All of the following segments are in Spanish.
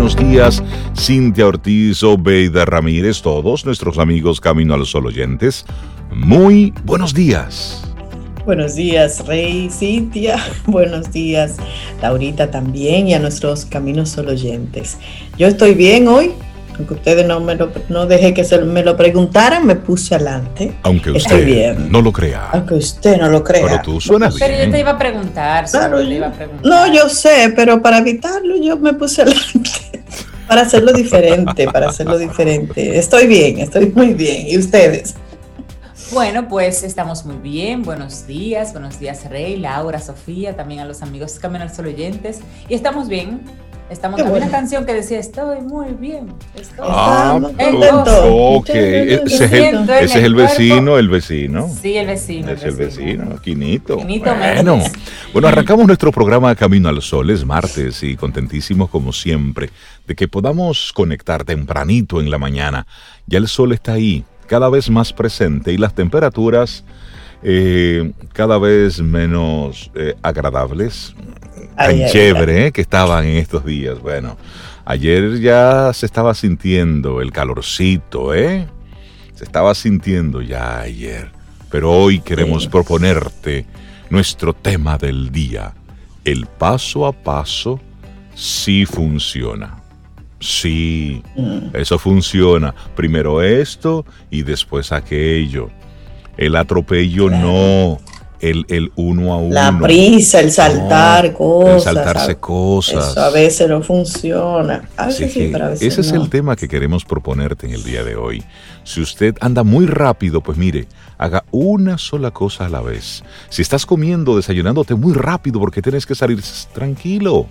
buenos días. Cintia Ortiz, Obeida Ramírez, todos nuestros amigos Camino al Sol oyentes. Muy buenos días. Buenos días, Rey, Cintia. Buenos días, Laurita también y a nuestros Caminos Sol oyentes. Yo estoy bien hoy, aunque ustedes no me lo, no dejé que se me lo preguntaran, me puse adelante. Aunque usted bien. no lo crea. Aunque usted no lo crea. Pero tú suenas Pero bien. yo te iba a preguntar. Claro, yo- iba a preguntar. no, yo sé, pero para evitarlo yo me puse adelante. Para hacerlo diferente, para hacerlo diferente. Estoy bien, estoy muy bien. ¿Y ustedes? Bueno, pues estamos muy bien. Buenos días, buenos días Rey, Laura, Sofía, también a los amigos Camino al Sol oyentes. Y estamos bien. Estamos Qué Había bueno. una canción que decía estoy muy bien. Estoy Ah, ok. Ese es el, ese es el vecino, el vecino. Sí, el vecino. Es el vecino, Quinito. Quinito bueno, bueno, arrancamos nuestro programa Camino al Sol, es martes y contentísimos como siempre de que podamos conectar tempranito en la mañana. Ya el sol está ahí, cada vez más presente y las temperaturas eh, cada vez menos eh, agradables. Tan Ay, ay, chévere eh, que estaban en estos días. Bueno, ayer ya se estaba sintiendo el calorcito, ¿eh? Se estaba sintiendo ya ayer. Pero hoy queremos Sí. proponerte nuestro tema del día. El paso a paso sí funciona. Sí, Mm. eso funciona. Primero esto y después aquello. El atropello no. El, el uno a uno. La prisa, el saltar No, cosas. El saltarse a- cosas. Eso a veces no funciona. A veces sí, pero a veces ese es el tema que queremos proponerte en el día de hoy. Si usted anda muy rápido, pues mire, haga una sola cosa a la vez. Si estás comiendo, desayunándote muy rápido porque tienes que salir tranquilo.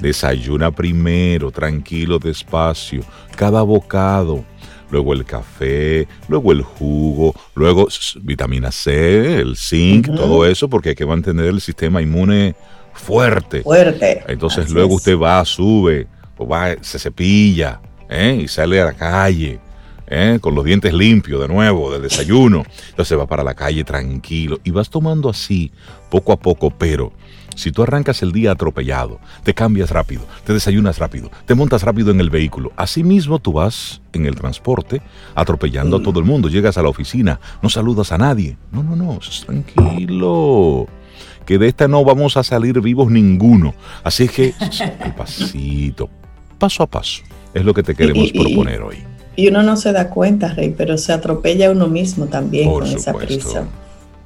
Desayuna primero, tranquilo, despacio, cada bocado. Luego el café, luego el jugo, luego vitamina C, el zinc, todo eso, porque hay que mantener el sistema inmune fuerte. Fuerte. Entonces Así luego es. usted va, sube, pues va, se cepilla ¿eh? y sale a la calle ¿eh? con los dientes limpios de nuevo del desayuno. Entonces va para la calle tranquilo y vas tomando así poco a poco, pero si tú arrancas el día atropellado, te cambias rápido, te desayunas rápido, te montas rápido en el vehículo, así mismo tú vas en el transporte atropellando a Mm. todo el mundo, llegas a la oficina, no saludas a nadie. No, no, no, tranquilo que de esta no vamos a salir vivos ninguno. Así que, al pasito, paso a paso, es lo que te queremos proponer hoy. Y uno no se da cuenta, Rey, pero se atropella a uno mismo también Por con esa supuesto. prisa.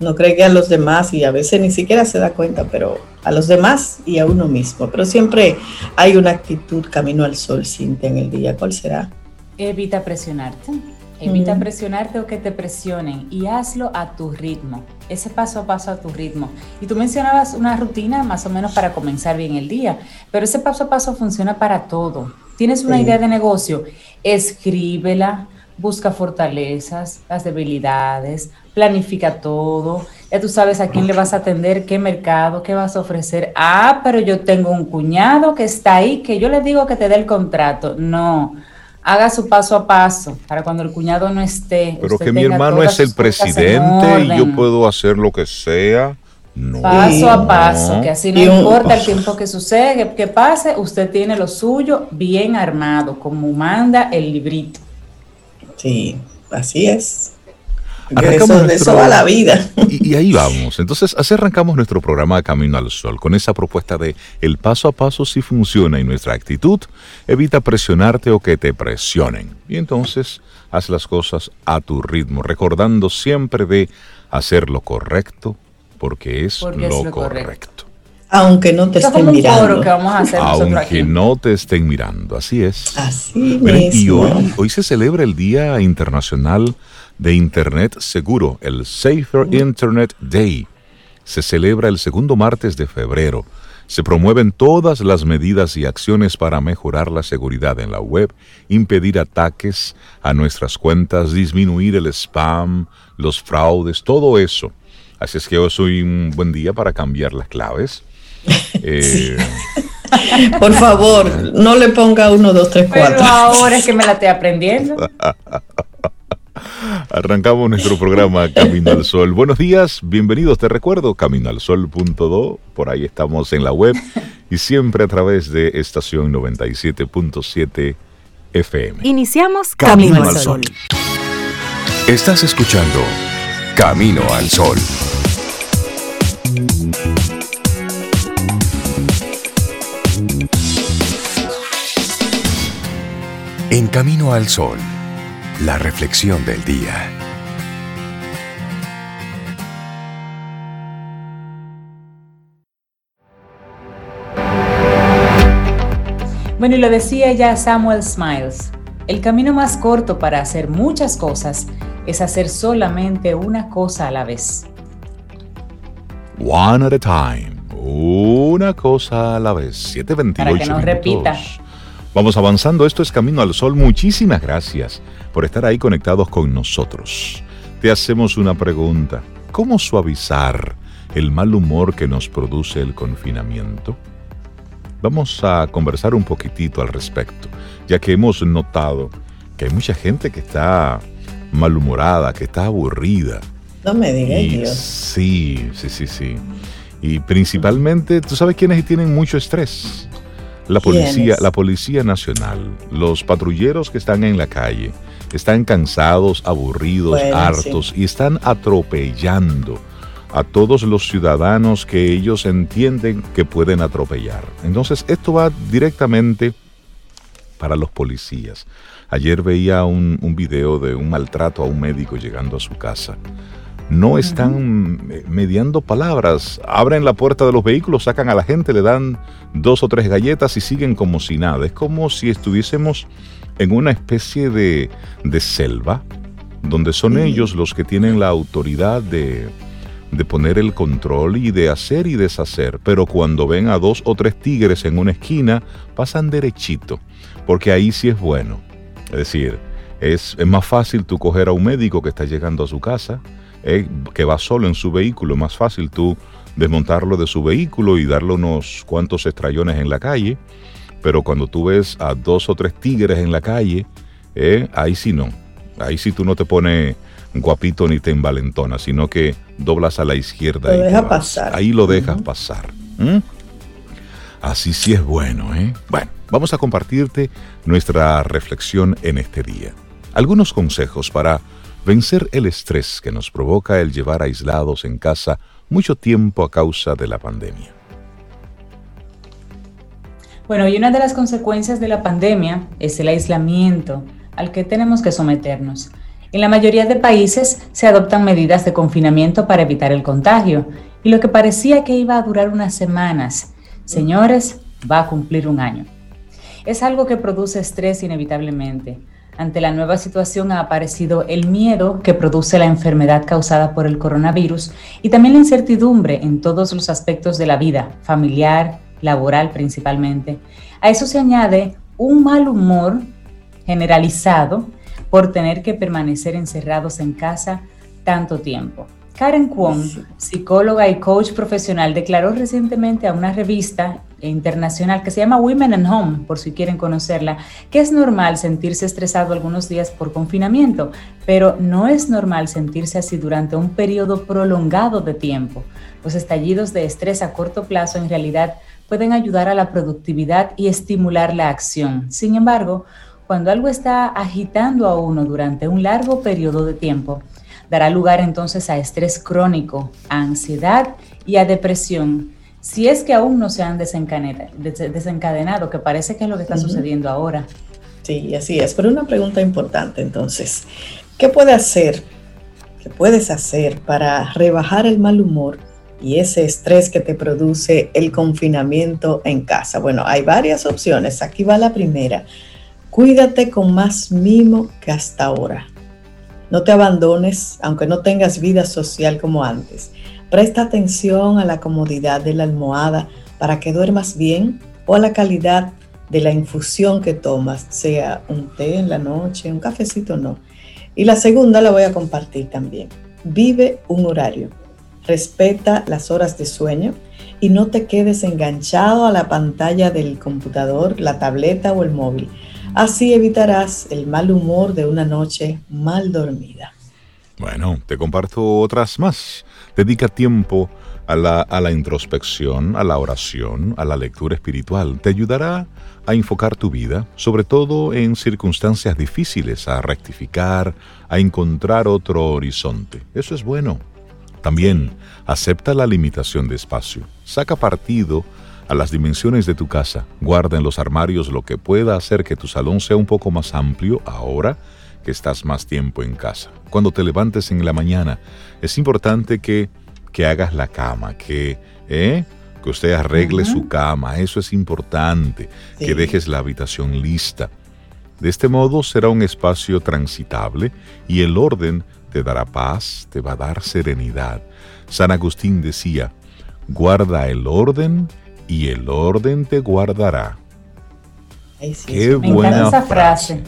No cree que a los demás y a veces ni siquiera se da cuenta, pero a los demás y a uno mismo. Pero siempre hay una actitud camino al sol, Cintia, en el día. ¿Cuál será? Evita presionarte. Evita Ujú. presionarte o que te presionen y hazlo a tu ritmo, ese paso a paso a tu ritmo. Y tú mencionabas una rutina más o menos para comenzar bien el día, pero ese paso a paso funciona para todo. Tienes una Sí. idea de negocio, escríbela, busca fortalezas, las debilidades, planifica todo. Ya tú sabes a quién le vas a atender, qué mercado, qué vas a ofrecer. Ah, pero yo tengo un cuñado que está ahí, que yo le digo que te dé el contrato. No, haga su paso a paso para cuando el cuñado no esté. Pero usted que mi hermano es el presidente y yo puedo hacer lo que sea. No. Paso a paso, que así no importa el tiempo que sucede, que, que pase, usted tiene lo suyo bien armado, como manda el librito. Sí, así es. De Arrancamos eso, de nuestro- eso va la vida. Y, y ahí vamos. Entonces, así arrancamos nuestro programa Camino al Sol, con esa propuesta de el paso a paso sí funciona y nuestra actitud evita presionarte o que te presionen. Y entonces, haz las cosas a tu ritmo, recordando siempre de hacer lo correcto porque es, Porque es lo, correcto. correcto. Aunque no te Esto es estén mirando. que vamos a hacer Aunque aquí. no te estén mirando, así es. Así Miren, y mismo. hoy, hoy se celebra el Día Internacional de Internet Seguro, el Safer Internet Day. Se celebra el segundo martes de febrero. Se promueven todas las medidas y acciones para mejorar la seguridad en la web, impedir ataques a nuestras cuentas, disminuir el spam, los fraudes, todo eso. Así es que hoy soy un buen día para cambiar las claves. Eh, Por favor, no le ponga uno, dos, tres, Pero cuatro. ahora es que me la estoy aprendiendo. Arrancamos nuestro programa Camino al Sol. Buenos días, bienvenidos, te recuerdo, caminoalsol.do, por ahí estamos en la web y siempre a través de estación 97.7 FM. Iniciamos Camino, al Sol. Estás escuchando Camino al Sol. En Camino al Sol, la reflexión del día. Bueno, y lo decía ya Samuel Smiles, el camino más corto para hacer muchas cosas es hacer solamente una cosa a la vez. One at a time. Una cosa a la vez. 728 Para que no repita. Vamos avanzando. Esto es Camino al Sol. Muchísimas gracias por estar ahí conectados con nosotros. Te hacemos una pregunta. ¿Cómo suavizar el mal humor que nos produce el confinamiento? Vamos a conversar un poquitito al respecto, ya que hemos notado que hay mucha gente que está malhumorada, que está aburrida. No me digas, Y Dios. Sí, sí, sí, sí. Y principalmente, ¿tú sabes quiénes tienen mucho estrés? La policía, la policía nacional, los patrulleros que están en la calle, están cansados, aburridos, Bueno, hartos y están atropellando a todos los ciudadanos que ellos entienden que pueden atropellar. Entonces, esto va directamente para los policías. Ayer veía un, un video de un maltrato a un médico llegando a su casa. No están eh, mediando palabras. Abren la puerta de los vehículos, sacan a la gente, le dan dos o tres galletas y siguen como si nada. Es como si estuviésemos en una especie de, de selva, donde son Sí. ellos los que tienen la autoridad de, de poner el control y de hacer y deshacer. Pero cuando ven a dos o tres tigres en una esquina, pasan derechito, porque ahí sí es bueno. Es decir, es, es más fácil tú coger a un médico que está llegando a su casa, eh, que va solo en su vehículo, es más fácil tú desmontarlo de su vehículo y darle unos cuantos estrellones en la calle. Pero cuando tú ves a dos o tres tigres en la calle, eh, ahí sí no. Ahí sí tú no te pones guapito ni te envalentonas, sino que doblas a la izquierda. Lo deja pasar. Ahí lo dejas pasar. ¿Mm? Así sí es bueno, ¿eh? Bueno, vamos a compartirte nuestra reflexión en este día. Algunos consejos para vencer el estrés que nos provoca el llevar aislados en casa mucho tiempo a causa de la pandemia. Bueno, y una de las consecuencias de la pandemia es el aislamiento al que tenemos que someternos. En la mayoría de países se adoptan medidas de confinamiento para evitar el contagio y lo que parecía que iba a durar unas semanas, señores, va a cumplir un año. Es algo que produce estrés inevitablemente. Ante la nueva situación ha aparecido el miedo que produce la enfermedad causada por el coronavirus y también la incertidumbre en todos los aspectos de la vida, familiar, laboral principalmente. A eso se añade un mal humor generalizado por tener que permanecer encerrados en casa tanto tiempo. Karen Kwon, psicóloga y coach profesional, declaró recientemente a una revista internacional que se llama Women and Home, por si quieren conocerla, que es normal sentirse estresado algunos días por confinamiento, pero no es normal sentirse así durante un periodo prolongado de tiempo. Los estallidos de estrés a corto plazo en realidad pueden ayudar a la productividad y estimular la acción. Sin embargo, cuando algo está agitando a uno durante un largo periodo de tiempo, dará lugar entonces a estrés crónico, a ansiedad y a depresión, si es que aún no se han desencadena- des- desencadenado, que parece que es lo que está sucediendo ahora. Sí, así es. Pero una pregunta importante entonces. ¿Qué puede hacer? ¿Qué puedes hacer para rebajar el mal humor y ese estrés que te produce el confinamiento en casa? Bueno, hay varias opciones. Aquí va la primera. Cuídate con más mimo que hasta ahora. No te abandones, aunque no tengas vida social como antes. Presta atención a la comodidad de la almohada para que duermas bien o a la calidad de la infusión que tomas, sea un té en la noche, un cafecito no. Y la segunda la voy a compartir también. Vive un horario. Respeta las horas de sueño y no te quedes enganchado a la pantalla del computador, la tableta o el móvil. Así evitarás el mal humor de una noche mal dormida. Bueno, te comparto otras más. Dedica tiempo a la, a la introspección, a la oración, a la lectura espiritual. Te ayudará a enfocar tu vida, sobre todo en circunstancias difíciles, a rectificar, a encontrar otro horizonte. Eso es bueno. También acepta la limitación de espacio. Saca partido a las dimensiones de tu casa. Guarda en los armarios lo que pueda hacer que tu salón sea un poco más amplio ahora que estás más tiempo en casa. Cuando te levantes en la mañana, es importante que, que hagas la cama, que, ¿eh? que usted arregle su cama. Eso es importante. Que dejes la habitación lista. De este modo será un espacio transitable y el orden te dará paz, te va a dar serenidad. San Agustín decía, guarda el orden y el orden te guardará. Qué buena esa frase.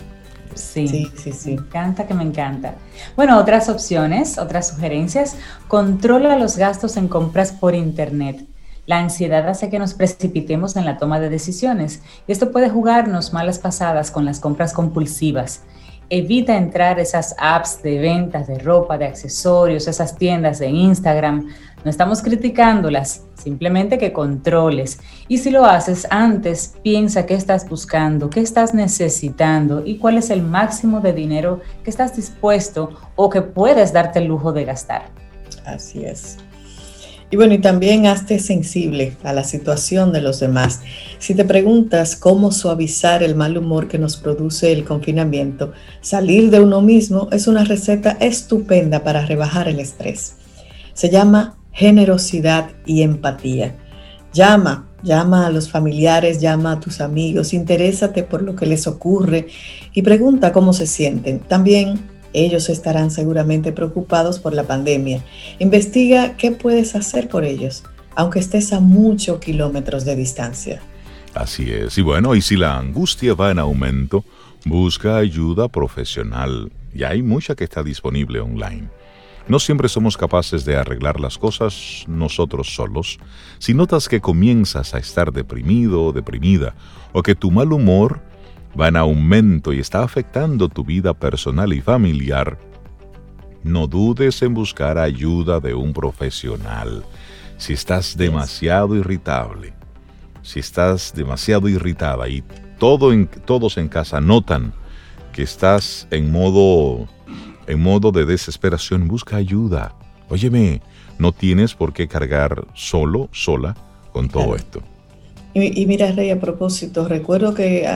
Sí, sí, sí, sí. Me encanta que me encanta. Bueno, otras opciones, otras sugerencias. Controla los gastos en compras por Internet. La ansiedad hace que nos precipitemos en la toma de decisiones y esto puede jugarnos malas pasadas con las compras compulsivas. Evita entrar esas apps de ventas de ropa, de accesorios, esas tiendas de Instagram. No estamos criticándolas, simplemente que controles. Y si lo haces antes, piensa qué estás buscando, qué estás necesitando y cuál es el máximo de dinero que estás dispuesto o que puedes darte el lujo de gastar. Así es. Y bueno, y también hazte sensible a la situación de los demás. Si te preguntas cómo suavizar el mal humor que nos produce el confinamiento, salir de uno mismo es una receta estupenda para rebajar el estrés. Se llama generosidad y empatía. Llama, llama a los familiares, llama a tus amigos, interésate por lo que les ocurre y pregunta cómo se sienten. También ellos estarán seguramente preocupados por la pandemia. Investiga qué puedes hacer por ellos, aunque estés a muchos kilómetros de distancia. Así es. Y bueno, y si la angustia va en aumento, busca ayuda profesional. Y hay mucha que está disponible online. No siempre somos capaces de arreglar las cosas nosotros solos. Si notas que comienzas a estar deprimido o deprimida, o que tu mal humor va en aumento y está afectando tu vida personal y familiar, no dudes en buscar ayuda de un profesional. Si estás demasiado irritable, si estás demasiado irritada y todo en, todos en casa notan que estás en modo, en modo de desesperación, busca ayuda. Óyeme, no tienes por qué cargar solo, sola con todo esto. Y, mira, Rey, a propósito, recuerdo que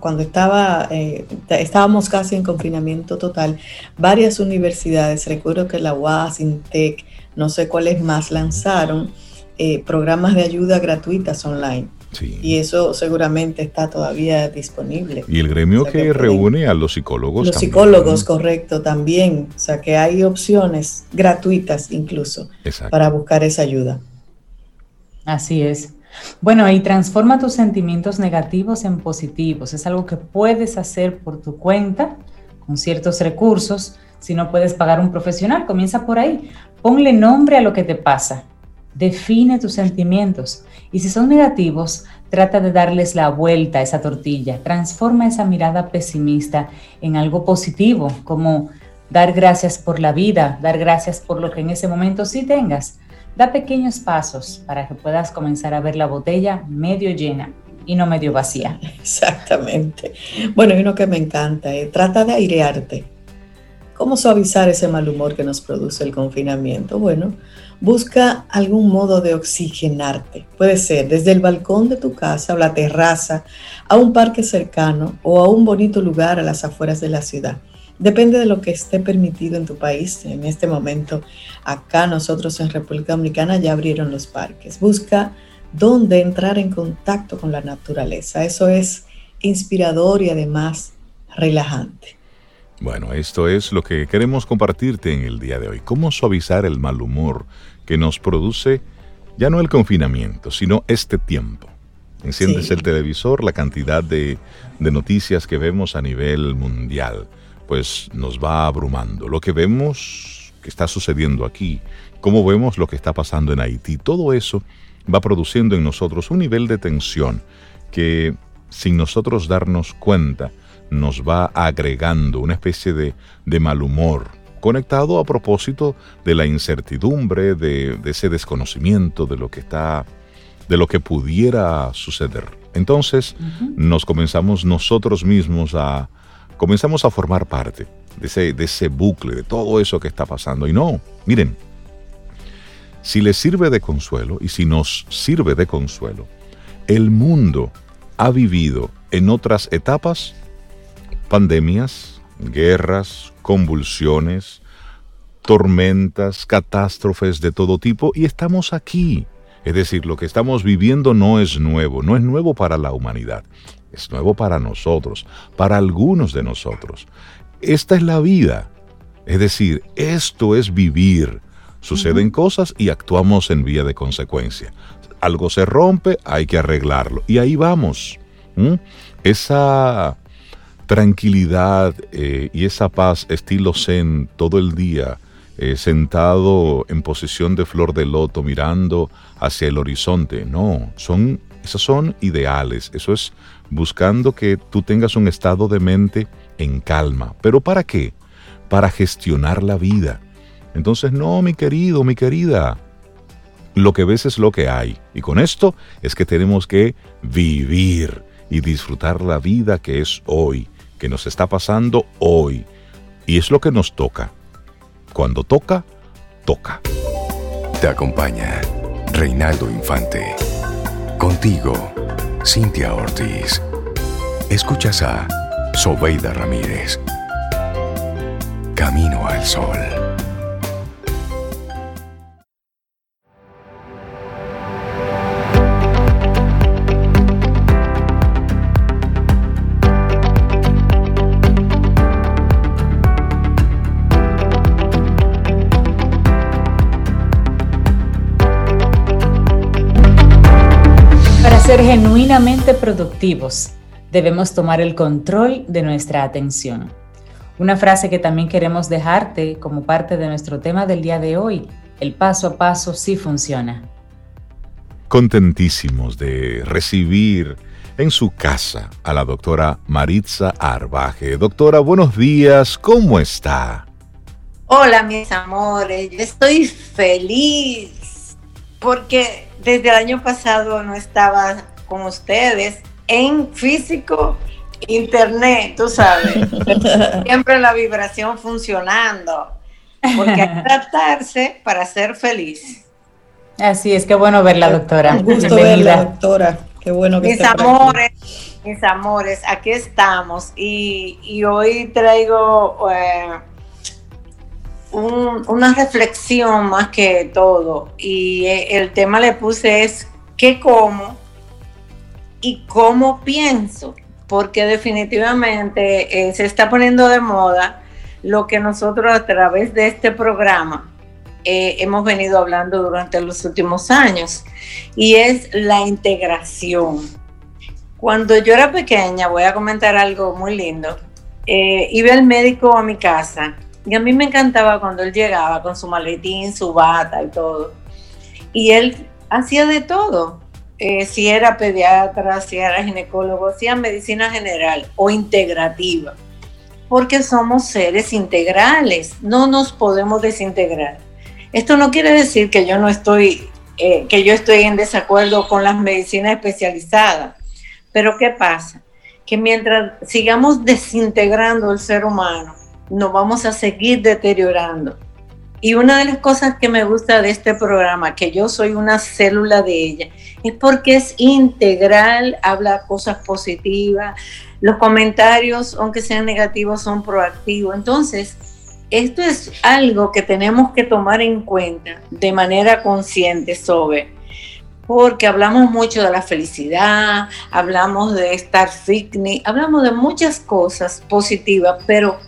cuando estaba, eh, estábamos casi en confinamiento total, varias universidades, recuerdo que la UAS, INTEC, no sé cuáles más, lanzaron eh, programas de ayuda gratuitas online. Y eso seguramente está todavía disponible. Y el gremio que, reúne a los psicólogos. Los psicólogos, correcto, también. O sea que hay opciones gratuitas incluso para buscar esa ayuda. Así es. Bueno, y transforma tus sentimientos negativos en positivos. Es algo que puedes hacer por tu cuenta, con ciertos recursos. Si no puedes pagar un profesional, comienza por ahí. Ponle nombre a lo que te pasa. Define tus sentimientos. Y si son negativos, trata de darles la vuelta a esa tortilla. Transforma esa mirada pesimista en algo positivo, como dar gracias por la vida, dar gracias por lo que en ese momento sí tengas Da pequeños pasos para que puedas comenzar a ver la botella medio llena y no medio vacía. Exactamente. Bueno, y uno que me encanta, eh, trata de airearte. ¿Cómo suavizar ese mal humor que nos produce el confinamiento? Bueno, busca algún modo de oxigenarte. Puede ser desde el balcón de tu casa o la terraza, a un parque cercano o a un bonito lugar a las afueras de la ciudad. Depende de lo que esté permitido en tu país. En este momento, acá nosotros en República Dominicana ya abrieron los parques. Busca dónde entrar en contacto con la naturaleza. Eso es inspirador y además relajante. Bueno, esto es lo que queremos compartirte en el día de hoy. Cómo suavizar el mal humor que nos produce ya no el confinamiento, sino este tiempo. Enciendes el televisor, la cantidad de, de noticias que vemos a nivel mundial pues nos va abrumando. Lo que vemos que está sucediendo aquí, cómo vemos lo que está pasando en Haití, todo eso va produciendo en nosotros un nivel de tensión que sin nosotros darnos cuenta nos va agregando una especie de, de mal humor, conectado a propósito de la incertidumbre, de, ese desconocimiento de lo que está, de lo que pudiera suceder. Entonces nos comenzamos nosotros mismos a, comenzamos a formar parte de ese, de ese bucle, de todo eso que está pasando. Y no, miren, si les sirve de consuelo y si nos sirve de consuelo, el mundo ha vivido en otras etapas pandemias, guerras, convulsiones, tormentas, catástrofes de todo tipo y estamos aquí. Es decir, lo que estamos viviendo no es nuevo, no es nuevo para la humanidad, es nuevo para nosotros, para algunos de nosotros. Esta es la vida. Es decir, esto es vivir. Suceden cosas y actuamos en vía de consecuencia. Algo se rompe, hay que arreglarlo. Y ahí vamos. Esa tranquilidad eh, y esa paz estilo zen todo el día, eh, sentado en posición de flor de loto mirando hacia el horizonte. No, son, esos son ideales. Eso es buscando que tú tengas un estado de mente en calma. ¿Pero para qué? Para gestionar la vida. Entonces, no, mi querido, mi querida. Lo que ves es lo que hay. Y con esto es que tenemos que vivir y disfrutar la vida que es hoy, que nos está pasando hoy. Y es lo que nos toca. Cuando toca, toca. Te acompaña Reinaldo Infante. Contigo, Cintia Ortiz. Escuchas a Sobeida Ramírez. Camino al Sol. Ser genuinamente productivos, debemos tomar el control de nuestra atención. Una frase que también queremos dejarte como parte de nuestro tema del día de hoy, el paso a paso sí funciona. Contentísimos de recibir en su casa a la doctora Maritza Arbaje. Doctora, buenos días, ¿cómo está? Hola mis amores, yo estoy feliz porque desde el año pasado no estaba con ustedes en físico internet, tú sabes. Siempre la vibración funcionando. Porque hay que tratarse para ser feliz. Así es, qué bueno verla, doctora. Un gusto verla, doctora. Qué bueno que Mis amores, mis amores, aquí estamos. Y, hoy traigo eh, una reflexión más que todo. Y eh, el tema le puse es qué como y cómo pienso. Porque definitivamente eh, se está poniendo de moda lo que nosotros a través de este programa eh, hemos venido hablando durante los últimos años. Y es la integración. Cuando yo era pequeña, voy a comentar algo muy lindo. iba el médico a mi casa y a mí me encantaba cuando él llegaba con su maletín, su bata y todo. Y él hacía de todo. Eh, si era pediatra, si era ginecólogo, hacía medicina general o integrativa. Porque somos seres integrales, no nos podemos desintegrar. Esto no quiere decir que yo no estoy, eh, que yo estoy en desacuerdo con las medicinas especializadas. Pero ¿qué pasa? Que mientras sigamos desintegrando el ser humano, nos vamos a seguir deteriorando. Y una de las cosas que me gusta de este programa, que yo soy una célula de ella, es porque es integral, habla cosas positivas, los comentarios, aunque sean negativos, son proactivos. Entonces, esto es algo que tenemos que tomar en cuenta de manera consciente sobre, porque hablamos mucho de la felicidad, hablamos de estar fitness, hablamos de muchas cosas positivas, pero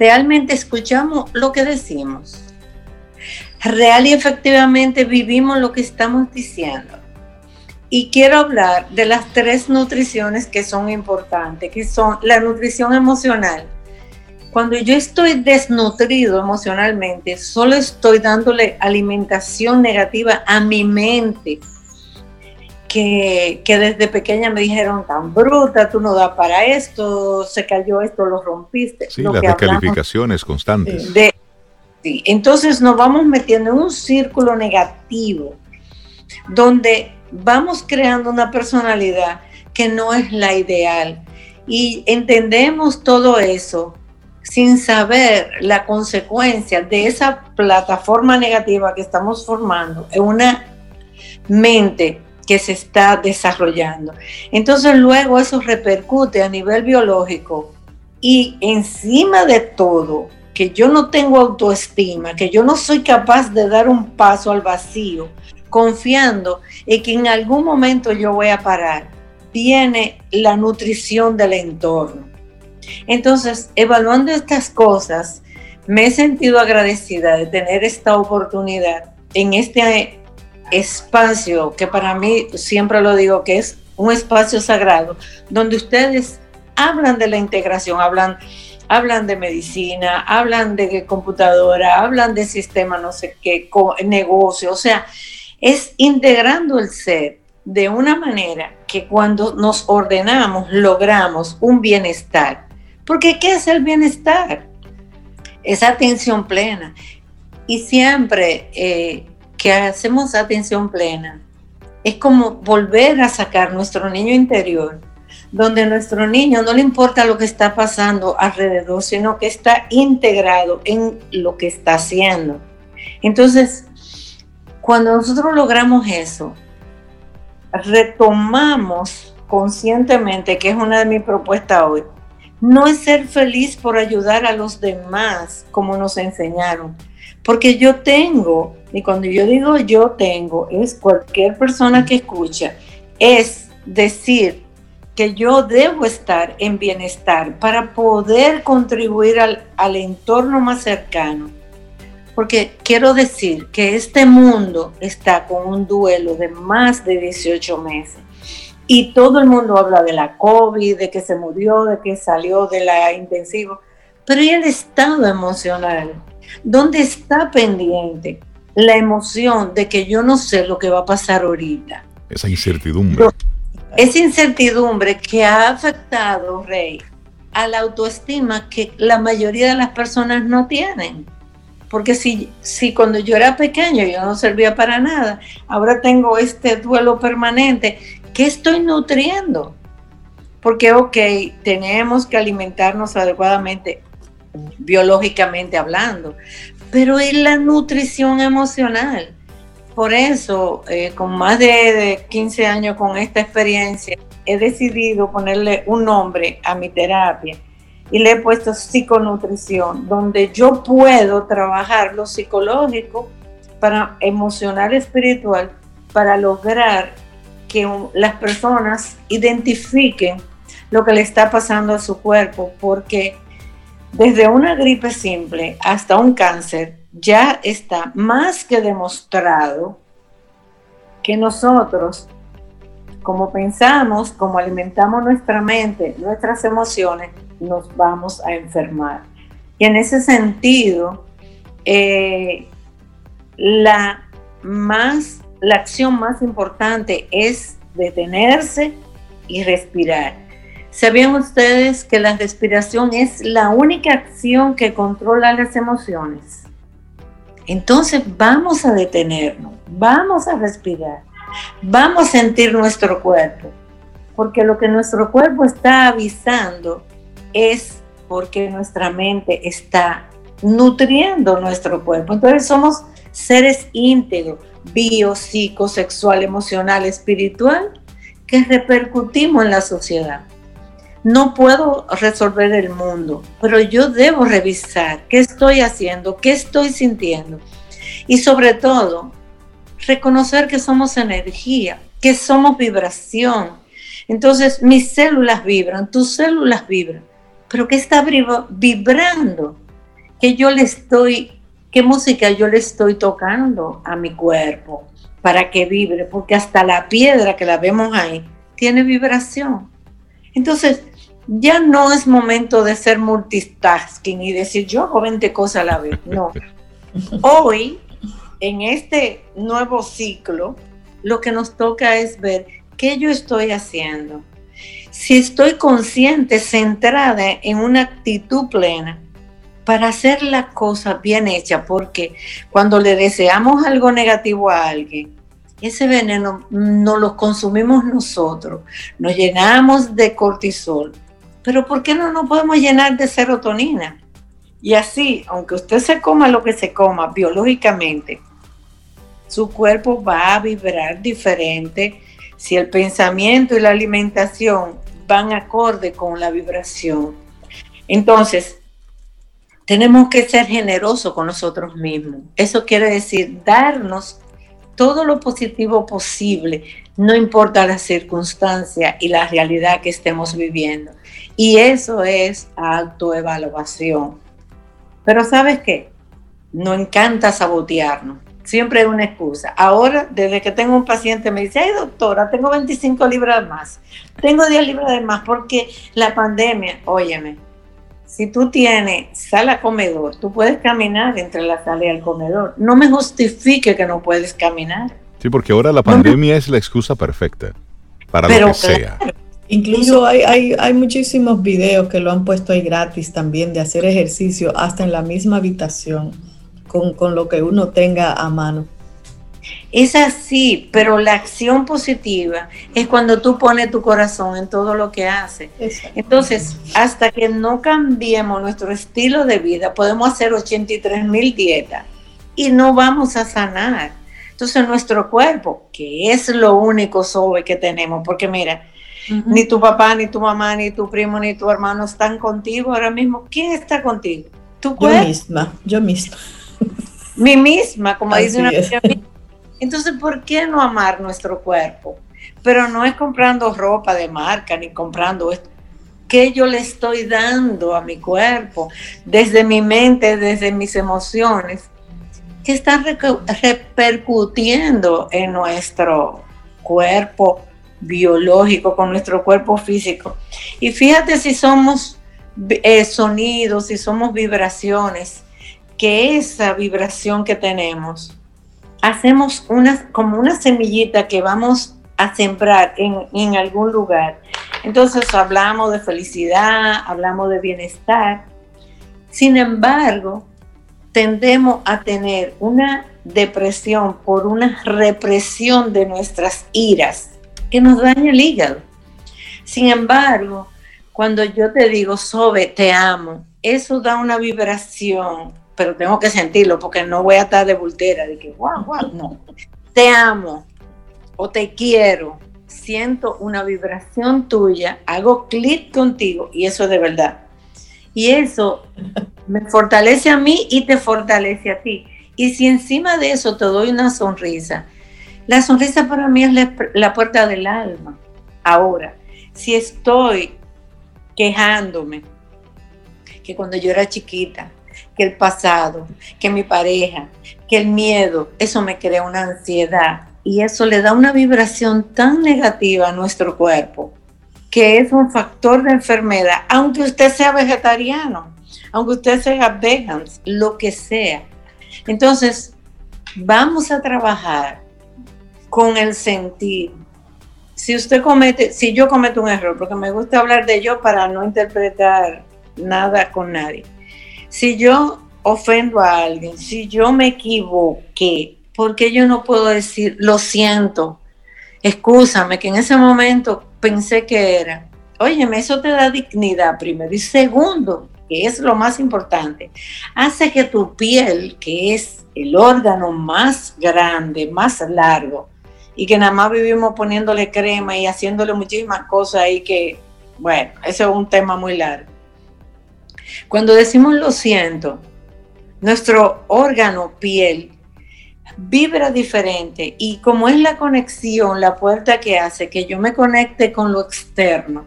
realmente escuchamos lo que decimos. Real y efectivamente vivimos lo que estamos diciendo. Y quiero hablar de las tres nutriciones que son importantes, que son la nutrición emocional. Cuando yo estoy desnutrido emocionalmente, solo estoy dándole alimentación negativa a mi mente. Que, desde pequeña me dijeron tan bruta, tú no das para esto, se cayó esto, lo rompiste. Sí, las descalificaciones constantes. De, sí. Entonces nos vamos metiendo en un círculo negativo donde vamos creando una personalidad que no es la ideal. Y entendemos todo eso sin saber la consecuencia de esa plataforma negativa que estamos formando en una mente que se está desarrollando. Entonces luego eso repercute a nivel biológico y encima de todo, que yo no tengo autoestima, que yo no soy capaz de dar un paso al vacío, confiando en que en algún momento yo voy a parar, viene la nutrición del entorno. Entonces, evaluando estas cosas, me he sentido agradecida de tener esta oportunidad en este espacio que para mí, siempre lo digo, que es un espacio sagrado, donde ustedes hablan de la integración, hablan, hablan de medicina, hablan de computadora, hablan de sistema, no sé qué, negocio, o sea, es integrando el ser de una manera que cuando nos ordenamos logramos un bienestar. Porque ¿qué es el bienestar? Es atención plena. Y siempre eh, que hacemos atención plena, es como volver a sacar nuestro niño interior, donde nuestro niño no le importa lo que está pasando alrededor, sino que está integrado en lo que está haciendo. Entonces, cuando nosotros logramos eso, retomamos conscientemente, que es una de mis propuestas hoy, no es ser feliz por ayudar a los demás como nos enseñaron, porque yo tengo, y cuando yo digo yo tengo, es cualquier persona que escucha, es decir que yo debo estar en bienestar para poder contribuir al, al entorno más cercano. Porque quiero decir que este mundo está con un duelo de más de 18 meses. Y todo el mundo habla de la COVID, de que se murió, de que salió de la intensivo. Pero ¿y el estado emocional? ¿Dónde está pendiente la emoción de que yo no sé lo que va a pasar ahorita? Esa incertidumbre. Esa incertidumbre que ha afectado, Rey, a la autoestima que la mayoría de las personas no tienen. Porque si, si cuando yo era pequeño yo no servía para nada, ahora tengo este duelo permanente, ¿qué estoy nutriendo? Porque, ok, tenemos que alimentarnos adecuadamente biológicamente hablando, pero es la nutrición emocional. Por eso, eh, con más de, 15 años con esta experiencia, he decidido ponerle un nombre a mi terapia y le he puesto psiconutrición, donde yo puedo trabajar lo psicológico para emocional espiritual para lograr que las personas identifiquen lo que le está pasando a su cuerpo, porque desde una gripe simple hasta un cáncer, ya está más que demostrado que nosotros, como pensamos, como alimentamos nuestra mente, nuestras emociones, nos vamos a enfermar. Y en ese sentido, eh, la, más, la acción más importante es detenerse y respirar ¿Sabían ustedes que la respiración es la única acción que controla las emociones? Entonces vamos a detenernos, vamos a respirar, vamos a sentir nuestro cuerpo, porque lo que nuestro cuerpo está avisando es porque nuestra mente está nutriendo nuestro cuerpo. Entonces somos seres íntegros, bio, psico, sexual, emocional, espiritual, que repercutimos en la sociedad no puedo resolver el mundo, pero yo debo revisar qué estoy haciendo, qué estoy sintiendo. Y sobre todo, reconocer que somos energía, que somos vibración. Entonces, mis células vibran, tus células vibran. Pero ¿qué está vibrando? Que yo le estoy, qué música yo le estoy tocando a mi cuerpo para que vibre, porque hasta la piedra que la vemos ahí tiene vibración. Entonces, ya no es momento de ser multitasking y decir yo hago 20 cosas a la vez. No. Hoy, en este nuevo ciclo, lo que nos toca es ver ¿qué yo estoy haciendo? Si estoy consciente, centrada en una actitud plena para hacer la cosa bien hecha, porque cuando le deseamos algo negativo a alguien, ese veneno no lo consumimos nosotros, nos llenamos de cortisol, pero ¿por qué no nos podemos llenar de serotonina? Y así, aunque usted se coma lo que se coma biológicamente, su cuerpo va a vibrar diferente si el pensamiento y la alimentación van acorde con la vibración. Entonces, tenemos que ser generosos con nosotros mismos. Eso quiere decir darnos todo lo positivo posible, no importa la circunstancia y la realidad que estemos viviendo. Y eso es autoevaluación. Pero ¿sabes qué? No encanta sabotearnos. Siempre hay una excusa. Ahora, desde que tengo un paciente, me dice, ay doctora, tengo 25 libras más. Tengo 10 libras de más porque la pandemia, óyeme, si tú tienes sala comedor, tú puedes caminar entre la sala y el comedor. No me justifique que no puedes caminar. Sí, porque ahora la pandemia es la excusa perfecta para lo que sea. Incluso hay, hay, hay, muchísimos videos que lo han puesto ahí gratis también de hacer ejercicio hasta en la misma habitación con, con lo que uno tenga a mano. Es así, pero la acción positiva es cuando tú pones tu corazón en todo lo que haces. Entonces, hasta que no cambiemos nuestro estilo de vida, podemos hacer 83 mil dietas y no vamos a sanar. Entonces, nuestro cuerpo, que es lo único sobre que tenemos, porque mira, ni tu papá, ni tu mamá, ni tu primo, ni tu hermano están contigo ahora mismo. ¿Quién está contigo? ¿Tu cuerpo? Yo misma, yo misma. Mi misma, como dice una Entonces, ¿por qué no amar nuestro cuerpo? Pero no es comprando ropa de marca ni comprando esto. ¿Qué yo le estoy dando a mi cuerpo? Desde mi mente, desde mis emociones, que están repercutiendo en nuestro cuerpo biológico, con nuestro cuerpo físico. Y fíjate si somos eh, sonidos, si somos vibraciones, que esa vibración que tenemos, hacemos una, como una semillita que vamos a sembrar en, en algún lugar. Entonces hablamos de felicidad, hablamos de bienestar. Sin embargo, tendemos a tener una depresión por una represión de nuestras iras que nos daña el hígado. Sin embargo, cuando yo te digo, Sobe, te amo, eso da una vibración, pero tengo que sentirlo porque no voy a estar de voltera, de que, guau, guau, no. Te amo o te quiero, siento una vibración tuya, hago clic contigo y eso es de verdad. Y eso me fortalece a mí y te fortalece a ti. Y si encima de eso te doy una sonrisa, la sonrisa para mí es la, puerta del alma. Ahora, si estoy quejándome que cuando yo era chiquita, que el pasado, que mi pareja, que el miedo, eso me crea una ansiedad y eso le da una vibración tan negativa a nuestro cuerpo que es un factor de enfermedad, aunque usted sea vegetariano, aunque usted sea vegan, lo que sea. Entonces, vamos a trabajar con el sentir. Si usted comete, si yo cometo un error, porque me gusta hablar de yo para no interpretar nada con nadie. Si yo ofendo a alguien, si yo me equivoqué, ¿por qué yo no puedo decir lo siento? Excúsame, que en ese momento pensé que era. Óyeme, eso te da dignidad primero. Y segundo, que es lo más importante, hace que tu piel, que es el órgano más grande, más largo, y que nada más vivimos poniéndole crema y haciéndole muchísimas cosas y que, bueno, ese es un tema muy largo. Cuando decimos lo siento, nuestro órgano piel vibra diferente y como es la conexión, la puerta que hace que yo me conecte con lo externo,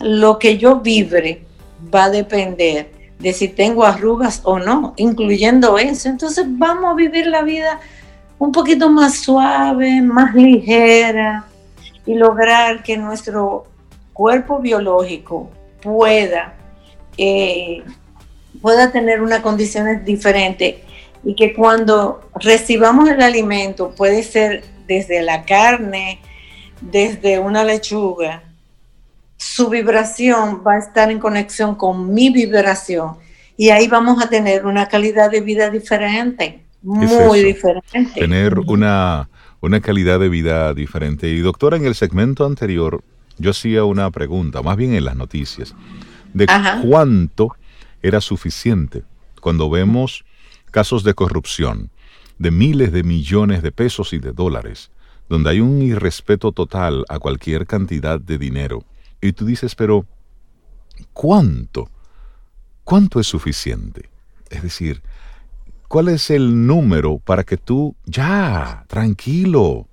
lo que yo vibre va a depender de si tengo arrugas o no, incluyendo eso. Entonces vamos a vivir la vida un poquito más suave, más ligera y lograr que nuestro cuerpo biológico pueda, eh, pueda tener unas condiciones diferentes y que cuando recibamos el alimento puede ser desde la carne, desde una lechuga, su vibración va a estar en conexión con mi vibración y ahí vamos a tener una calidad de vida diferente, muy diferente. Tener una, una calidad de vida diferente. Y doctora, en el segmento anterior yo hacía una pregunta, más bien en las noticias, de cuánto era suficiente cuando vemos casos de corrupción de miles de millones de pesos y de dólares, donde hay un irrespeto total a cualquier cantidad de dinero. Y tú dices, pero ¿cuánto? ¿Cuánto es suficiente? Es decir, ¿cuál es el número para que tú, ya, tranquilo?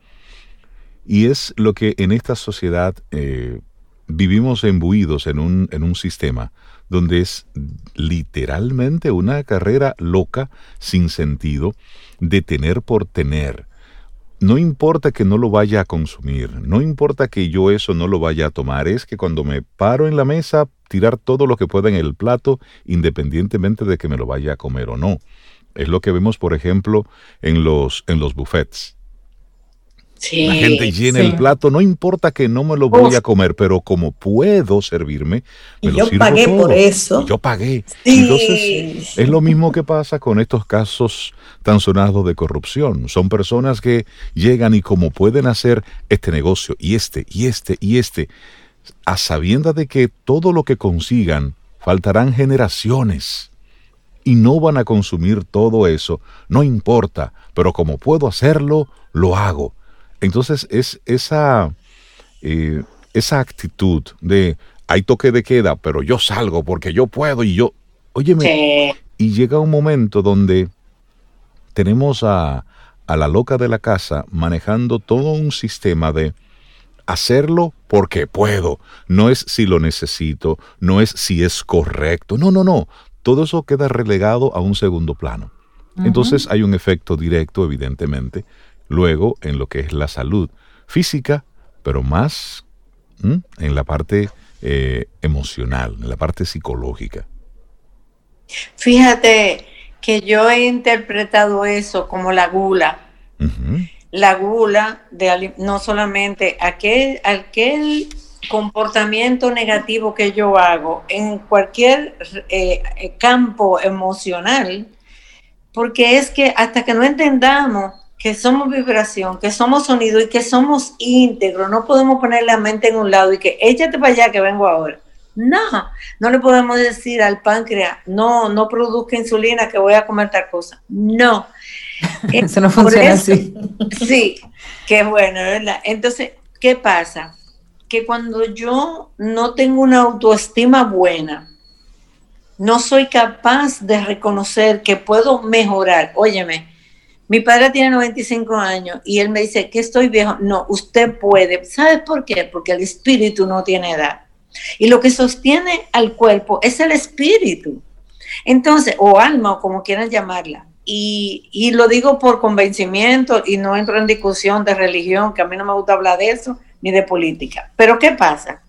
Y es lo que en esta sociedad eh, vivimos embuidos en un, en un sistema donde es literalmente una carrera loca, sin sentido, de tener por tener. No importa que no lo vaya a consumir, no importa que yo eso no lo vaya a tomar, es que cuando me paro en la mesa, tirar todo lo que pueda en el plato, independientemente de que me lo vaya a comer o no. Es lo que vemos, por ejemplo, en los, en los buffets la gente llena el plato, no importa que no me lo voy a comer, pero como puedo servirme, me y yo pagué por eso. yo pagué. Entonces, es lo mismo que pasa con estos casos tan sonados de corrupción. Son personas que llegan y como pueden hacer este negocio y este y este y este, a sabiendas de que todo lo que consigan faltarán generaciones y no van a consumir todo eso, no importa, pero como puedo hacerlo, lo hago. Entonces es esa, eh, esa actitud de hay toque de queda, pero yo salgo porque yo puedo y yo, óyeme, y llega un momento donde tenemos a, a la loca de la casa manejando todo un sistema de hacerlo porque puedo, no es si lo necesito, no es si es correcto, no, no, no, todo eso queda relegado a un segundo plano. Entonces hay un efecto directo, evidentemente, luego en lo que es la salud física, pero más en la parte eh, emocional, en la parte psicológica. Fíjate que yo he interpretado eso como la gula. La gula de no solamente aquel, aquel comportamiento negativo que yo hago en cualquier eh, campo emocional, porque es que hasta que no entendamos que somos vibración, que somos sonido y que somos íntegro. No podemos poner la mente en un lado y que échate para allá que vengo ahora. No, no le podemos decir al páncreas, no, no produzca insulina que voy a comer tal cosa. No. eso no funciona así. Sí, qué bueno, ¿verdad? Entonces, ¿qué pasa? Que cuando yo no tengo una autoestima buena, no soy capaz de reconocer que puedo mejorar. Óyeme, mi padre tiene 95 años y él me dice que estoy viejo. No, usted puede. ¿Sabe por qué? Porque el espíritu no tiene edad. Y lo que sostiene al cuerpo es el espíritu. Entonces, o alma, o como quieran llamarla. Y, y, lo digo por convencimiento y no entro en discusión de religión, que a mí no me gusta hablar de eso, ni de política. Pero ¿qué pasa?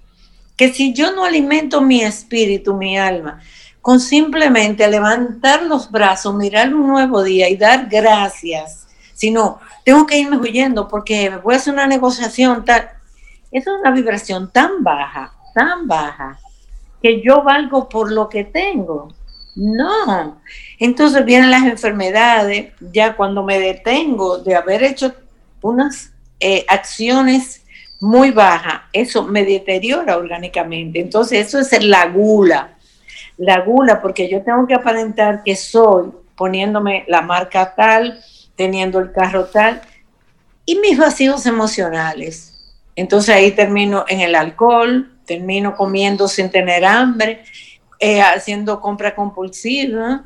Que si yo no alimento mi espíritu, mi alma, con simplemente levantar los brazos, mirar un nuevo día y dar gracias, sino tengo que irme huyendo porque voy a hacer una negociación tal. Es una vibración tan baja, tan baja, que yo valgo por lo que tengo. No. Entonces vienen las enfermedades, ya cuando me detengo de haber hecho unas eh, acciones muy bajas, eso me deteriora orgánicamente. Entonces eso es la gula la gula, porque yo tengo que aparentar que soy poniéndome la marca tal, teniendo el carro tal, y mis vacíos emocionales. Entonces ahí termino en el alcohol, termino comiendo sin tener hambre, eh, haciendo compra compulsiva,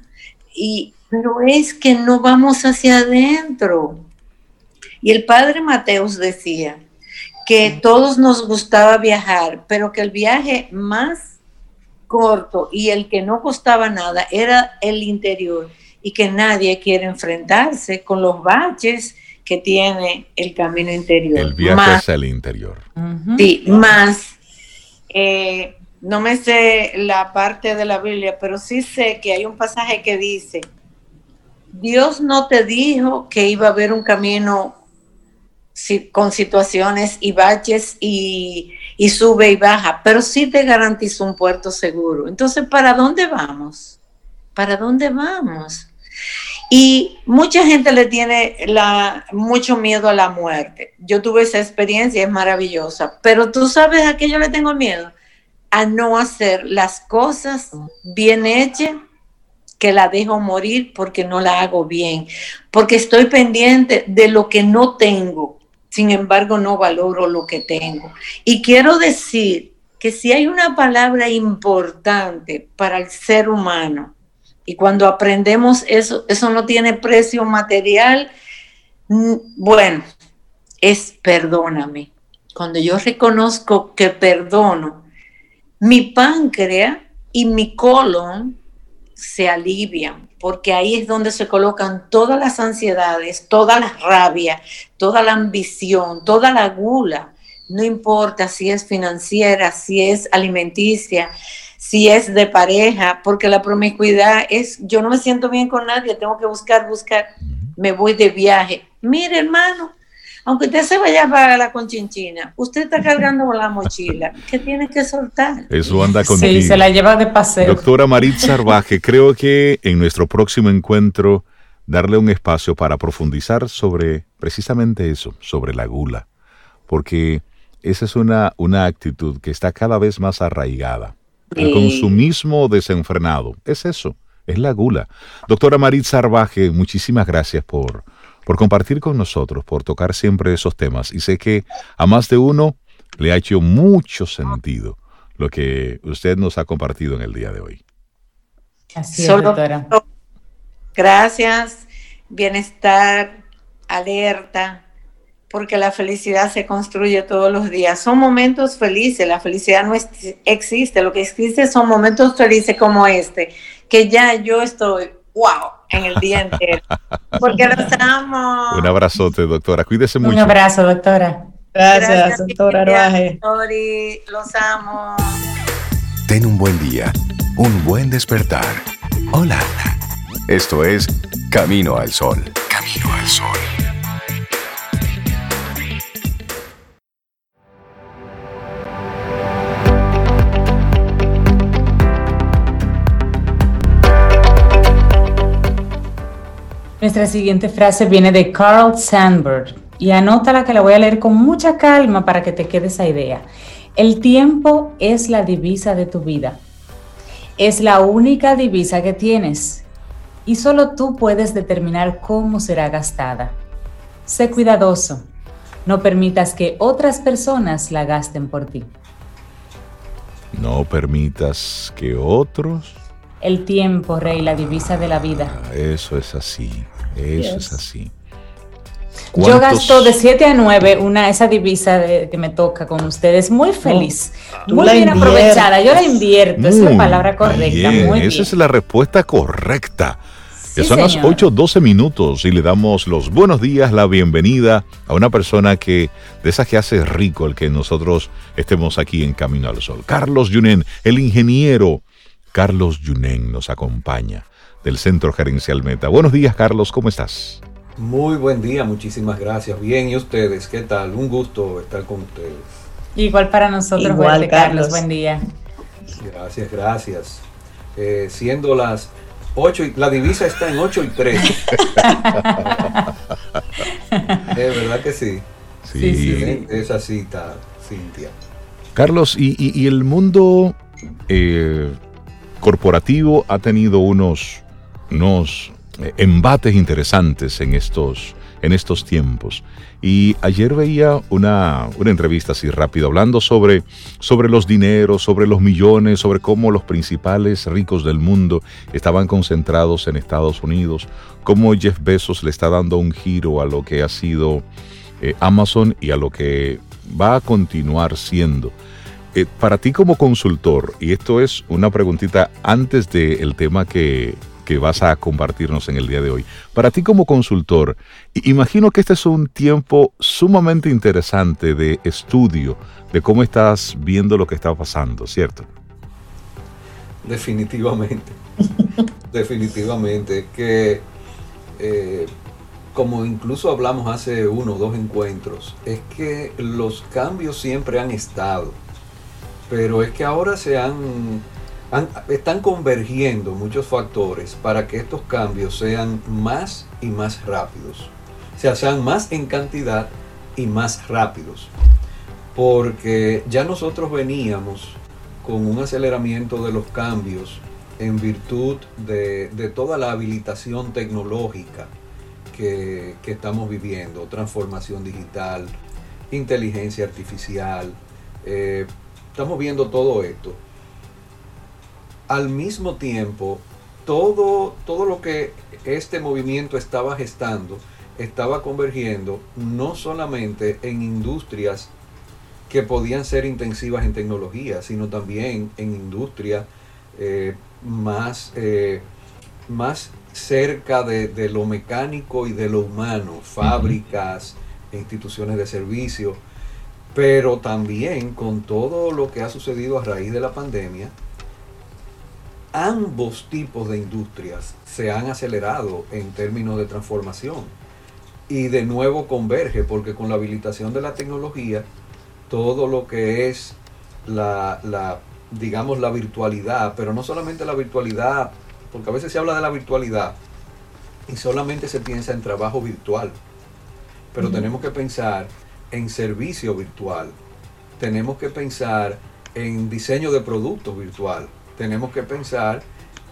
y, pero es que no vamos hacia adentro. Y el padre Mateus decía que todos nos gustaba viajar, pero que el viaje más corto y el que no costaba nada era el interior y que nadie quiere enfrentarse con los baches que tiene el camino interior. El viaje es el interior. Sí, más. Eh, no me sé la parte de la Biblia, pero sí sé que hay un pasaje que dice, Dios no te dijo que iba a haber un camino con situaciones y baches y, sube y baja, pero sí te garantizo un puerto seguro. Entonces, ¿para dónde vamos? ¿Para dónde vamos? Y mucha gente le tiene mucho miedo a la muerte. Yo tuve esa experiencia, es maravillosa, pero tú sabes a qué yo le tengo miedo, a no hacer las cosas bien hechas que la dejo morir porque no la hago bien, porque estoy pendiente de lo que no tengo, sin embargo no valoro lo que tengo. Y quiero decir que si hay una palabra importante para el ser humano, y cuando aprendemos eso, eso no tiene precio material, mm, bueno, es perdóname. Cuando yo reconozco que perdono, mi páncreas y mi colon se alivian, porque ahí es donde se colocan todas las ansiedades, toda la rabia, toda la ambición, toda la gula, no importa si es financiera, si es alimenticia, si es de pareja, porque la promiscuidad es, yo no me siento bien con nadie, tengo que buscar, buscar, me voy de viaje. Mire, hermano, aunque usted se vaya para la conchinchina, usted está cargando la mochila, que tiene que soltar. Eso anda contigo. Sí, se la lleva de paseo. Doctora Marit Sarvaje, creo que en nuestro próximo encuentro darle un espacio para profundizar sobre precisamente eso, sobre la gula, porque esa es una, una actitud que está cada vez más arraigada el consumismo desenfrenado. Es eso, es la gula. Doctora Marit Sarvaje, muchísimas gracias por, por compartir con nosotros, por tocar siempre esos temas. Y sé que a más de uno le ha hecho mucho sentido lo que usted nos ha compartido en el día de hoy. Así es, doctora. Gracias, bienestar, alerta, porque la felicidad se construye todos los días. Son momentos felices, la felicidad no existe, lo que existe son momentos felices como este, que ya yo estoy, wow, en el día entero. Porque los amo. Un abrazote, doctora. Cuídese mucho. Un abrazo, doctora. Gracias, doctora Arbaje. Los amo. Ten un buen día, un buen despertar. Hola. Esto es Camino al Sol. Camino al Sol. Nuestra siguiente frase viene de Carl Sandburg y anótala que la voy a leer con mucha calma para que te quede esa idea. El tiempo es la divisa de tu vida. Es la única divisa que tienes y solo tú puedes determinar cómo será gastada. Sé cuidadoso. No permitas que otras personas la gasten por ti. No permitas que otros... El tiempo, Rey, la divisa de la vida. Ah, eso es así. Eso es así. Yo gasto de 7 a 9 una, esa divisa que me toca con ustedes. Muy feliz. muy bien aprovechada. Yo la invierto. es la palabra correcta. esa es la respuesta correcta. son las 8.12 minutos y le damos los buenos días, la bienvenida a una persona que, de esas que hace rico el que nosotros estemos aquí en Camino al Sol. Carlos Yunen, el ingeniero Carlos Yunen nos acompaña del Centro Gerencial Meta. Buenos días, Carlos, ¿cómo estás? Muy buen día, muchísimas gracias. Bien, ¿y ustedes? ¿Qué tal? Un gusto estar con ustedes. Igual para nosotros, Igual, Carlos. Buen día. Gracias, gracias. Eh, siendo las 8 y la divisa está en 8 y 3. es verdad que sí. Sí, sí, esa cita, Cintia. Carlos, y, el mundo eh, corporativo ha tenido unos unos eh, embates interesantes en estos, en estos tiempos. Y ayer veía una, una, entrevista así rápido hablando sobre, sobre los dineros, sobre los millones, sobre cómo los principales ricos del mundo estaban concentrados en Estados Unidos, cómo Jeff Bezos le está dando un giro a lo que ha sido eh, Amazon y a lo que va a continuar siendo. Eh, para ti como consultor, y esto es una preguntita antes del tema que, que vas a compartirnos en el día de hoy. Para ti como consultor, imagino que este es un tiempo sumamente interesante de estudio, de cómo estás viendo lo que está pasando, ¿cierto? Definitivamente, definitivamente, que eh, como incluso hablamos hace uno o dos encuentros, es que los cambios siempre han estado, pero es que ahora se han, están convergiendo muchos factores para que estos cambios sean más y más rápidos, o sea, sean más en cantidad y más rápidos, porque ya nosotros veníamos con un aceleramiento de los cambios en virtud de, de toda la habilitación tecnológica que, estamos viviendo, transformación digital, inteligencia artificial, eh, estamos viendo todo esto. Al mismo tiempo, todo, todo lo que este movimiento estaba gestando estaba convergiendo no solamente en industrias que podían ser intensivas en tecnología, sino también en industrias eh, más, eh, más cerca de, lo mecánico y de lo humano, fábricas, instituciones de servicio, pero también con todo lo que ha sucedido a raíz de la pandemia, ambos tipos de industrias se han acelerado en términos de transformación. Y de nuevo converge porque con la habilitación de la tecnología todo lo que es la, la digamos la virtualidad pero no solamente la virtualidad porque a veces se habla de la virtualidad y solamente se piensa en trabajo virtual, pero tenemos que pensar en servicio virtual, tenemos que pensar en diseño de productos virtual, tenemos que pensar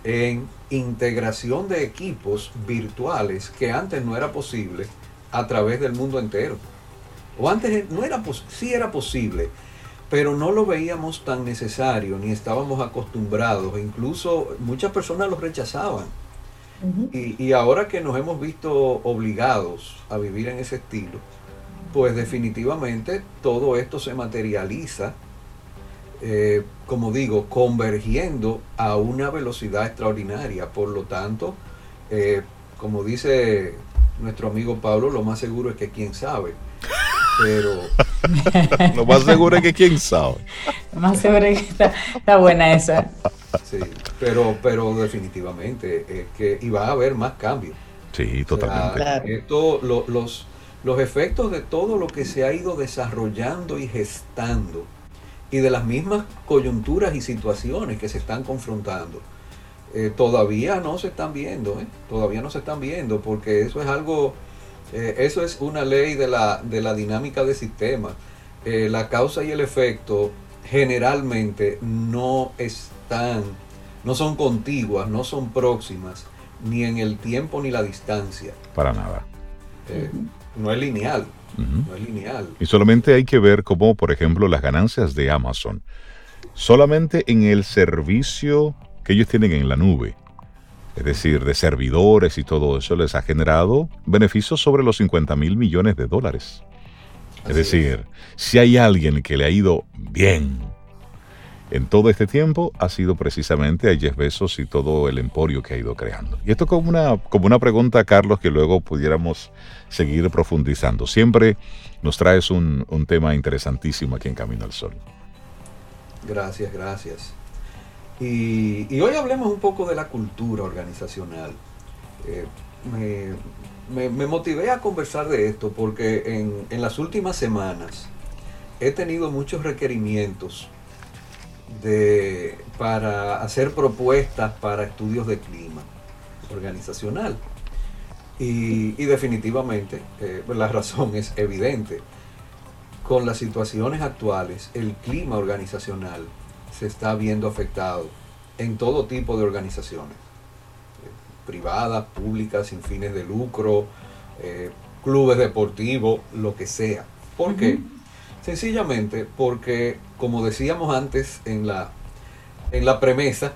en integración de equipos virtuales que antes no era posible a través del mundo entero. O antes no era sí era posible, pero no lo veíamos tan necesario ni estábamos acostumbrados. Incluso muchas personas lo rechazaban. y, ahora que nos hemos visto obligados a vivir en ese estilo, pues definitivamente todo esto se materializa, eh, como digo, convergiendo a una velocidad extraordinaria. Por lo tanto, eh, como dice nuestro amigo Pablo, lo más seguro es que quién sabe pero lo más seguro es que quién sabe. Lo más seguro es que está, buena esa. Sí, pero, pero definitivamente es que iba a haber más cambios. Sí, totalmente. esto, los, los efectos de todo lo que se ha ido desarrollando y gestando y de las mismas coyunturas y situaciones que se están confrontando, eh, todavía no se están viendo, ¿eh? todavía no se están viendo, porque eso es algo eh, eso es una ley de la, de la dinámica de sistema. Eh, la causa y el efecto generalmente no están, no son contiguas, no son próximas, ni en el tiempo ni la distancia. Para nada. No es lineal. No es lineal. Y solamente hay que ver cómo, por ejemplo, las ganancias de Amazon, solamente en el servicio que ellos tienen en la nube, es decir, de servidores y todo eso, les ha generado beneficios sobre los 50 mil millones de dólares. es decir, si hay alguien que le ha ido bien en todo este tiempo, ha sido precisamente a Jeff y todo el emporio que ha ido creando. Y esto como una, como una pregunta, Carlos, que luego pudiéramos seguir profundizando. Siempre nos traes un, un tema interesantísimo aquí en Camino al Sol. Gracias, gracias. Y, hoy hablemos un poco de la cultura organizacional. Eh, me, motivé a conversar de esto porque en, las últimas semanas he tenido muchos requerimientos de, para hacer propuestas para estudios de clima organizacional. Y, definitivamente eh, la razón es evidente. Con las situaciones actuales, el clima organizacional se está viendo afectado en todo tipo de organizaciones, eh, privadas, públicas, sin fines de lucro, eh, clubes deportivos, lo que sea. ¿Por qué? Sencillamente porque, como decíamos antes en la, en la premisa,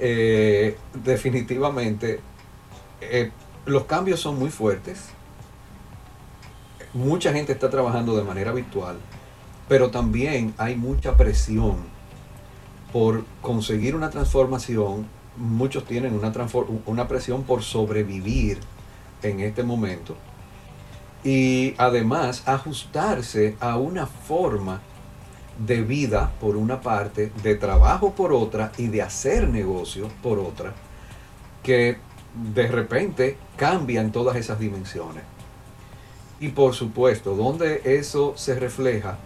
eh, definitivamente los cambios son muy fuertes. Mucha gente está trabajando de manera virtual, pero también hay mucha presión por conseguir una transformación, muchos tienen una, una presión por sobrevivir en este momento y además ajustarse a una forma de vida por una parte, de trabajo por otra y de hacer negocio por otra, que de repente cambian todas esas dimensiones. Y por supuesto, donde eso se refleja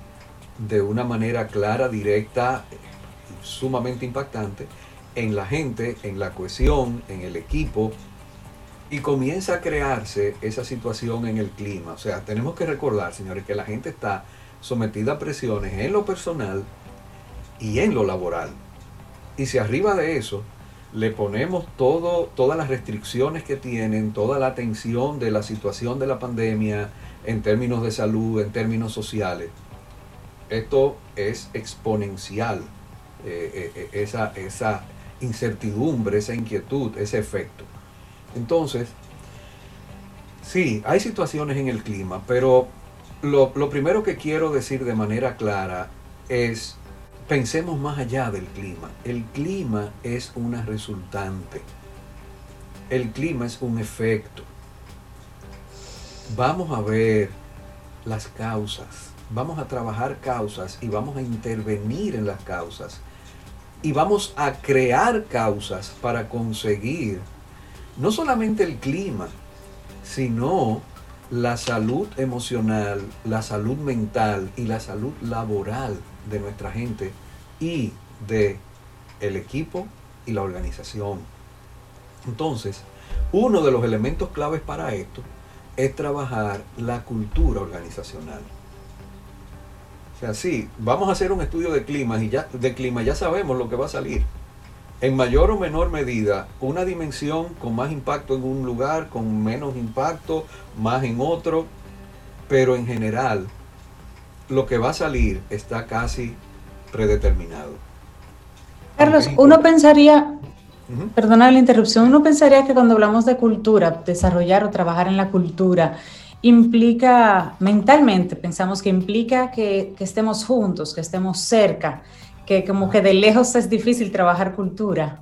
de una manera clara, directa, sumamente impactante, en la gente, en la cohesión, en el equipo, y comienza a crearse esa situación en el clima. O sea, tenemos que recordar, señores, que la gente está sometida a presiones en lo personal y en lo laboral. Y si arriba de eso le ponemos todo, todas las restricciones que tienen, toda la atención de la situación de la pandemia en términos de salud, en términos sociales, esto es exponencial, eh, eh, eh, esa, esa incertidumbre, esa inquietud, ese efecto. Entonces, sí, hay situaciones en el clima, pero lo, primero que quiero decir de manera clara es pensemos más allá del clima. El clima es una resultante. El clima es un efecto. Vamos a ver las causas. Vamos a trabajar causas y vamos a intervenir en las causas. Y vamos a crear causas para conseguir no solamente el clima, sino la salud emocional, la salud mental y la salud laboral de nuestra gente y de el equipo y la organización. Entonces, uno de los elementos claves para esto es trabajar la cultura organizacional. O sea, sí, vamos a hacer un estudio de clima y ya de clima ya sabemos lo que va a salir. En mayor o menor medida, una dimensión con más impacto en un lugar, con menos impacto, más en otro, pero en general lo que va a salir está casi predeterminado. Carlos, uno pensaría, perdona la interrupción, uno pensaría que cuando hablamos de cultura, desarrollar o trabajar en la cultura, implica, mentalmente pensamos que implica que, estemos juntos, que estemos cerca, que como que de lejos es difícil trabajar cultura.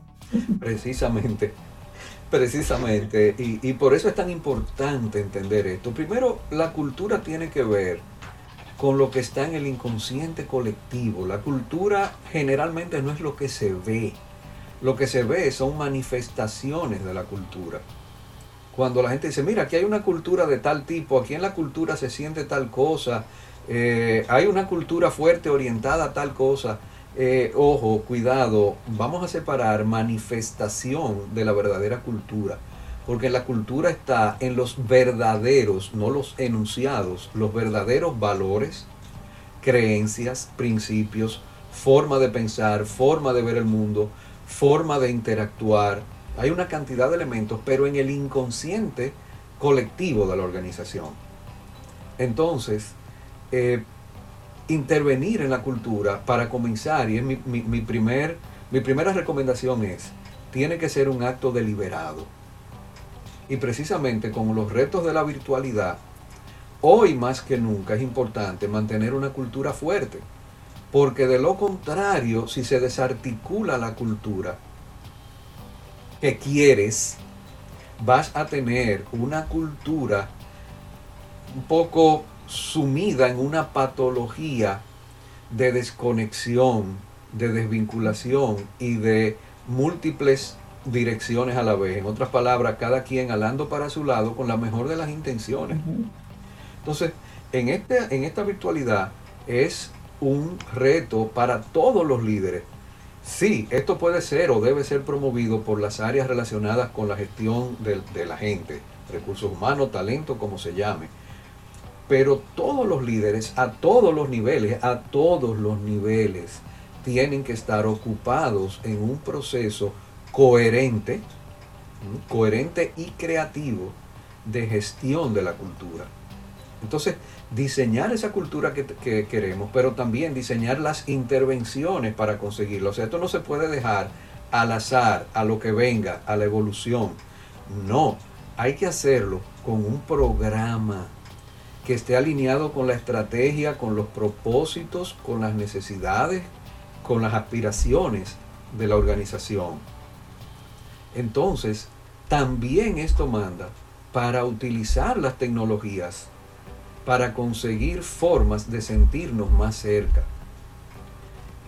Precisamente, precisamente, y, y por eso es tan importante entender esto. Primero, la cultura tiene que ver con lo que está en el inconsciente colectivo. La cultura generalmente no es lo que se ve. Lo que se ve son manifestaciones de la cultura. Cuando la gente dice, mira, aquí hay una cultura de tal tipo, aquí en la cultura se siente tal cosa, eh, hay una cultura fuerte orientada a tal cosa, eh, ojo, cuidado, vamos a separar manifestación de la verdadera cultura porque la cultura está en los verdaderos, no los enunciados, los verdaderos valores, creencias, principios, forma de pensar, forma de ver el mundo, forma de interactuar. Hay una cantidad de elementos, pero en el inconsciente colectivo de la organización. Entonces, eh, intervenir en la cultura para comenzar, y es mi, mi, primer, mi primera recomendación es, tiene que ser un acto deliberado y precisamente con los retos de la virtualidad, hoy más que nunca es importante mantener una cultura fuerte. Porque de lo contrario, si se desarticula la cultura que quieres, vas a tener una cultura un poco sumida en una patología de desconexión, de desvinculación y de múltiples direcciones a la vez. En otras palabras, cada quien alando para su lado con la mejor de las intenciones. Entonces, en, este, en esta virtualidad es un reto para todos los líderes. Sí, esto puede ser o debe ser promovido por las áreas relacionadas con la gestión de, de la gente, recursos humanos, talento, como se llame. Pero todos los líderes, a todos los niveles, a todos los niveles, tienen que estar ocupados en un proceso coherente, coherente y creativo de gestión de la cultura. Entonces, diseñar esa cultura que, queremos, pero también diseñar las intervenciones para conseguirlo. O sea, esto no se puede dejar al azar, a lo que venga, a la evolución. No, hay que hacerlo con un programa que esté alineado con la estrategia, con los propósitos, con las necesidades, con las aspiraciones de la organización. Entonces, también esto manda para utilizar las tecnologías para conseguir formas de sentirnos más cerca.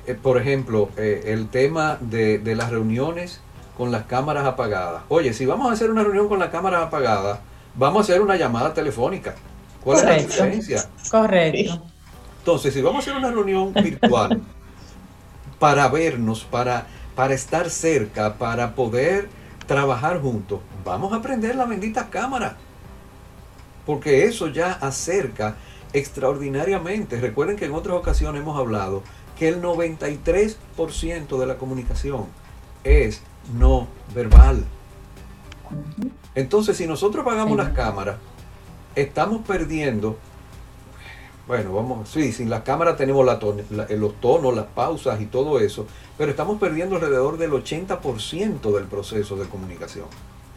Eh, por ejemplo, eh, el tema de, de, las reuniones con las cámaras apagadas. Oye, si vamos a hacer una reunión con las cámaras apagadas, vamos a hacer una llamada telefónica. ¿Cuál es la diferencia? Correcto. Entonces, si vamos a hacer una reunión virtual para vernos, para, para estar cerca, para poder trabajar juntos, vamos a prender la bendita cámara. Porque eso ya acerca extraordinariamente. Recuerden que en otras ocasiones hemos hablado que el 93% de la comunicación es no verbal. Entonces, si nosotros apagamos las cámaras, estamos perdiendo. Bueno, vamos, sí, sin las cámaras tenemos la los tonos, las pausas y todo eso, pero estamos perdiendo alrededor del 80% del proceso de comunicación.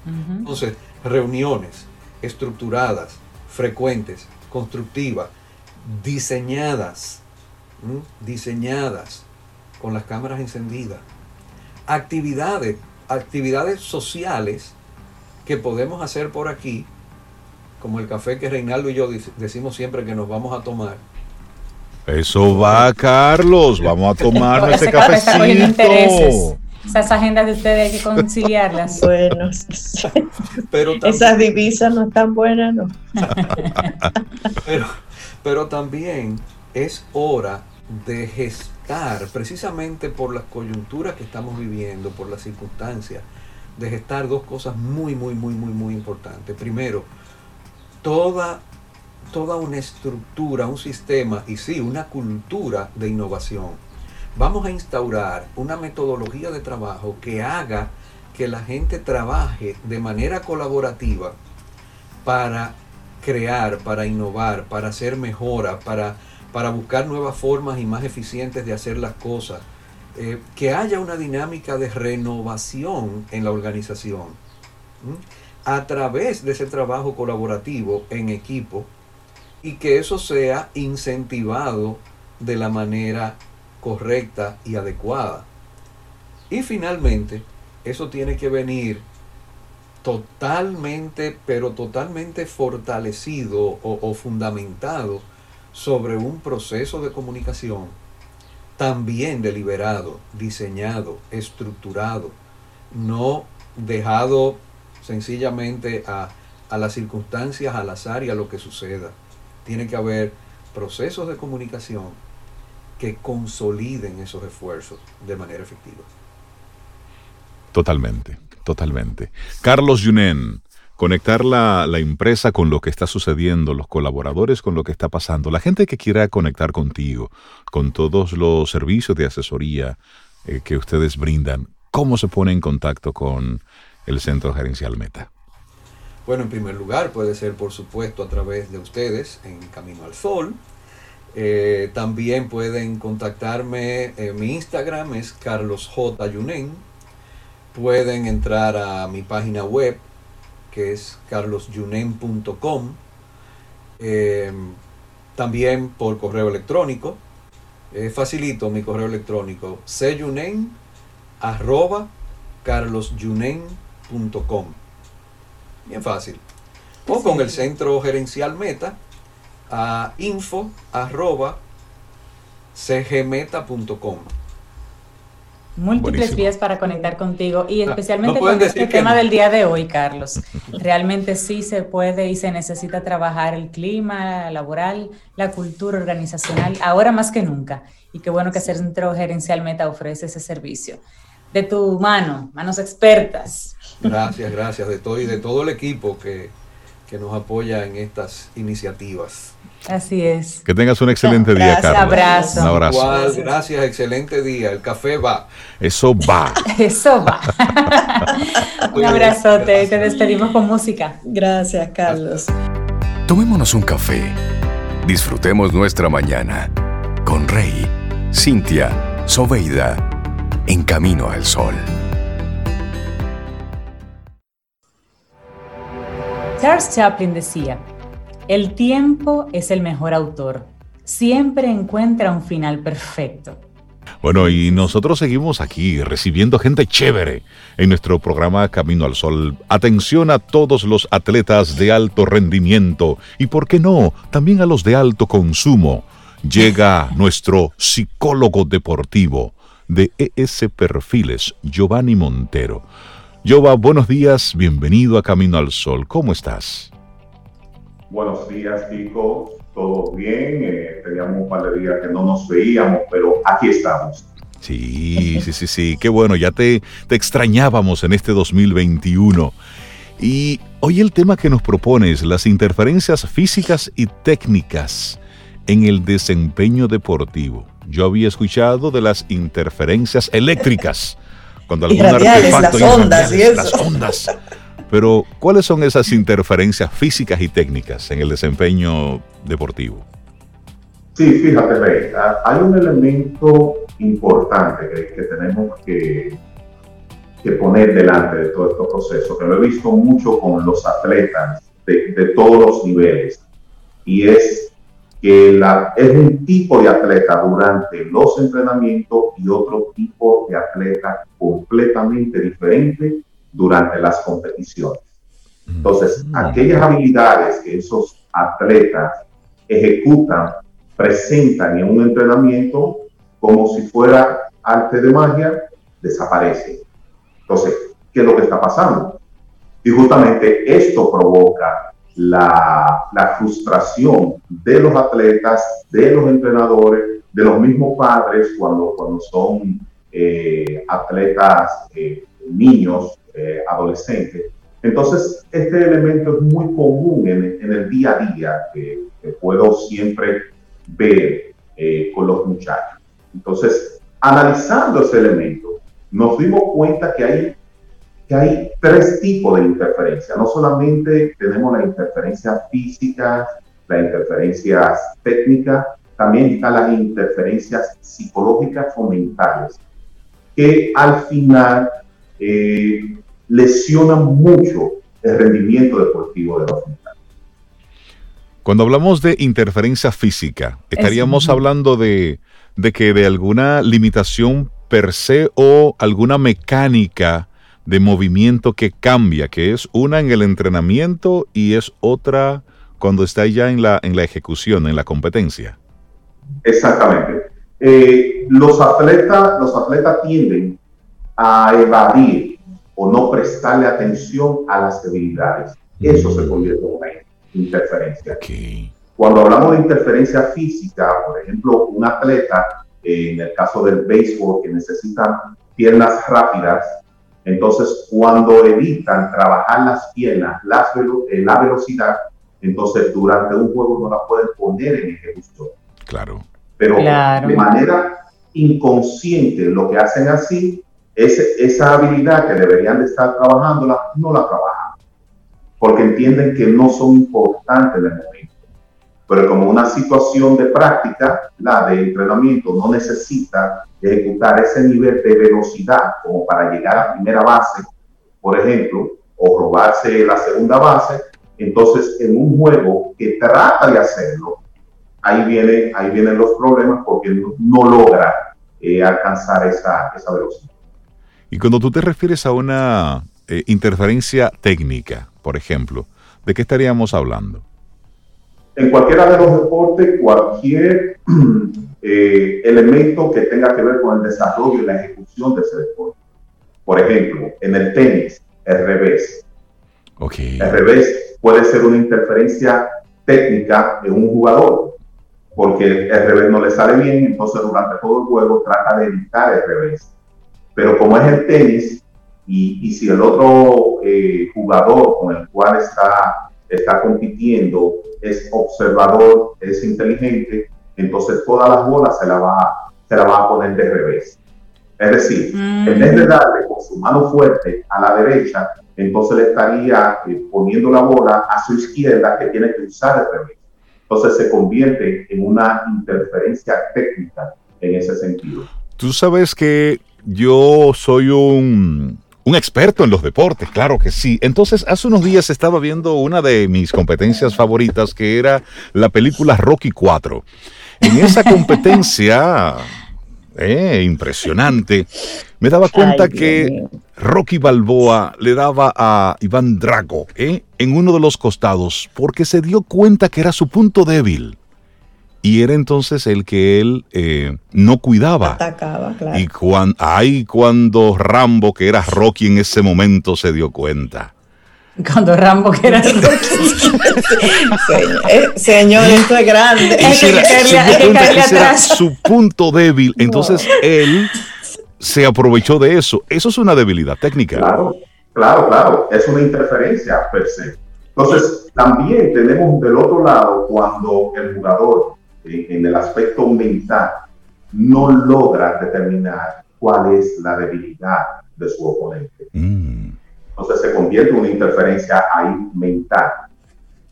Entonces, reuniones estructuradas, frecuentes, constructivas, diseñadas, diseñadas con las cámaras encendidas, actividades, actividades sociales que podemos hacer por aquí, como el café que Reinaldo y yo decimos siempre que nos vamos a tomar. Eso va, Carlos. Vamos a tomar ese cafecito. Esas agendas de ustedes hay que conciliarlas. bueno, pero esas divisas no están buenas, ¿no? pero, pero también es hora de gestar, precisamente por las coyunturas que estamos viviendo, por las circunstancias, de gestar dos cosas muy, muy, muy, muy, muy importantes. Primero, toda, toda una estructura, un sistema y sí, una cultura de innovación. Vamos a instaurar una metodología de trabajo que haga que la gente trabaje de manera colaborativa para crear, para innovar, para hacer mejora, para, para buscar nuevas formas y más eficientes de hacer las cosas eh, que haya una dinámica de renovación en la organización a través de ese trabajo colaborativo en equipo y que eso sea incentivado de la manera correcta y adecuada. Y finalmente, eso tiene que venir totalmente, pero totalmente fortalecido o fundamentado sobre un proceso de comunicación también deliberado, diseñado, estructurado, no dejado sencillamente a, las circunstancias, al azar y a lo que suceda. Tiene que haber procesos de comunicación que consoliden esos esfuerzos de manera efectiva. Totalmente, totalmente. Carlos Yunen, conectar la, la, empresa con lo que está sucediendo, los colaboradores con lo que está pasando, la gente que quiera conectar contigo, con todos los servicios de asesoría eh, que ustedes brindan, ¿cómo se pone en contacto con el Centro Gerencial Meta? Bueno, en primer lugar puede ser por supuesto a través de ustedes en Camino al Sol. Eh, también pueden contactarme en mi Instagram, es Carlos J. Yunen. Pueden entrar a mi página web que es carlosyunen.com. Em, también por correo electrónico. facilito mi correo electrónico. arroba carlosyunen.com. Bien fácil. O con el centro gerencial meta a info arroba cgmeta.com. Múltiples vías para conectar contigo y especialmente con este tema del día de hoy, Carlos. Realmente sí se puede y se necesita trabajar el clima laboral, la cultura organizacional, ahora más que nunca. Y qué bueno que Centro Gerencial Meta ofrece ese servicio. De tu mano, manos expertas. Gracias, gracias de todo y de todo el equipo que, que nos apoya en estas iniciativas. Así es. Que tengas un excelente día, Carlos. Abrazo. Un abrazo. gracias, excelente día. El café va. Eso va. Eso va. un abrazote. Te despedimos con música. Gracias, Carlos. Tomémonos un café. Disfrutemos nuestra mañana con Rey, Cintia, Soveida, en camino al sol. Charles Chaplin decía, el tiempo es el mejor autor. Siempre encuentra un final perfecto. Bueno, y nosotros seguimos aquí recibiendo gente chévere en nuestro programa Camino al Sol. Atención a todos los atletas de alto rendimiento y, ¿por qué no?, también a los de alto consumo. Llega nuestro psicólogo deportivo de ES Perfiles, Giovanni Montero. Giova, buenos días, bienvenido a Camino al Sol. ¿Cómo estás? Buenos días, chicos. ¿Todo bien? Eh, teníamos un par de días que no nos veíamos, pero aquí estamos. Sí, sí, sí, sí. Qué bueno, ya te, te extrañábamos en este 2021. Y hoy el tema que nos propones, las interferencias físicas y técnicas en el desempeño deportivo. Yo había escuchado de las interferencias eléctricas. Cuando algún las ondas y eso. Las ondas. Pero, ¿cuáles son esas interferencias físicas y técnicas en el desempeño deportivo? Sí, fíjate, Rey, hay un elemento importante que, que tenemos que, que, poner delante de todo este proceso, que lo he visto mucho con los atletas de, de todos los niveles, y es que la, es un tipo de atleta durante los entrenamientos y otro tipo de atleta completamente diferente durante las competiciones. Entonces, mm. aquellas habilidades que esos atletas ejecutan, presentan en un entrenamiento como si fuera arte de magia, desaparecen. Entonces, ¿qué es lo que está pasando? Y justamente esto provoca la, frustración de los atletas, de los entrenadores, de los mismos padres cuando, cuando son eh, atletas eh, niños, eh, adolescentes. Entonces, este elemento es muy común en, el día a día que, puedo siempre ver con los muchachos. Entonces, analizando ese elemento, nos dimos cuenta que hay que hay tres tipos de interferencia. No solamente tenemos la interferencia física, la interferencia técnica, también están las interferencias psicológicas o mentales, que al final eh, lesionan mucho el rendimiento deportivo de los muchachos. Cuando hablamos de interferencia física, estaríamos hablando de, de que de alguna limitación per se o alguna mecánica de movimiento que cambia, que es una en el entrenamiento y es otra cuando está ya en la, en la ejecución, en la competencia. Exactamente. Eh, los, atletas, los atletas tienden a evadir o no prestarle atención a las debilidades. Eso se convierte en una interferencia. Cuando hablamos de interferencia física, por ejemplo, un atleta, eh, en el caso del béisbol, que necesita piernas rápidas, entonces, cuando evitan trabajar las piernas, las eh, la velocidad, entonces durante un juego no la pueden poner en ejecución. Claro. Pero de manera inconsciente lo que hacen así es esa habilidad que deberían de estar trabajándola, no la trabajan. Porque entienden que no son importantes en el momento. Pero como una situación de práctica, la de entrenamiento no necesita ejecutar ese nivel de velocidad como para llegar a primera base, por ejemplo, o robarse la segunda base, entonces en un juego que trata de hacerlo, ahí, viene, ahí vienen los problemas porque no, logra eh, alcanzar esa, esa, velocidad. Y cuando tú te refieres a una eh, interferencia técnica, por ejemplo, ¿de qué estaríamos hablando? En cualquiera de los deportes, cualquier Eh, elemento que tenga que ver con el desarrollo y la ejecución de ese deporte. Por ejemplo, en el tenis, el revés. Okay. El revés puede ser una interferencia técnica en un jugador, porque el revés no le sale bien, entonces durante todo el juego trata de evitar el revés. Pero como es el tenis, y, y si el otro eh, jugador con el cual está, está compitiendo es observador, es inteligente, entonces todas las bolas se la va, se la va a poner de revés. Es decir, en vez de mm. darle con su mano fuerte a la derecha, entonces le estaría eh, poniendo la bola a su izquierda que tiene que usar el revés. Entonces se convierte en una interferencia técnica en ese sentido. Tú sabes que yo soy un, un experto en los deportes, claro que sí. Entonces, hace unos días estaba viendo una de mis competencias favoritas, que era la película Rocky 4. En esa competencia eh, impresionante, me daba cuenta que Rocky Balboa le daba a Iván Drago eh, en uno de los costados porque se dio cuenta que era su punto débil. Y era entonces el que él eh, no cuidaba. Atacaba, claro. Y cuando, ay, cuando Rambo, que era Rocky en ese momento, se dio cuenta. Cuando Rambo que era eh, señor, esto es grande. Ese era, su punto débil. Entonces él se aprovechó de eso. Eso es una debilidad técnica. Claro, claro, claro. Es una interferencia per se. Entonces, también tenemos del otro lado cuando el jugador, eh, en el aspecto mental, no logra determinar cuál es la debilidad de su oponente. Mm. Entonces se convierte en una interferencia ahí mental.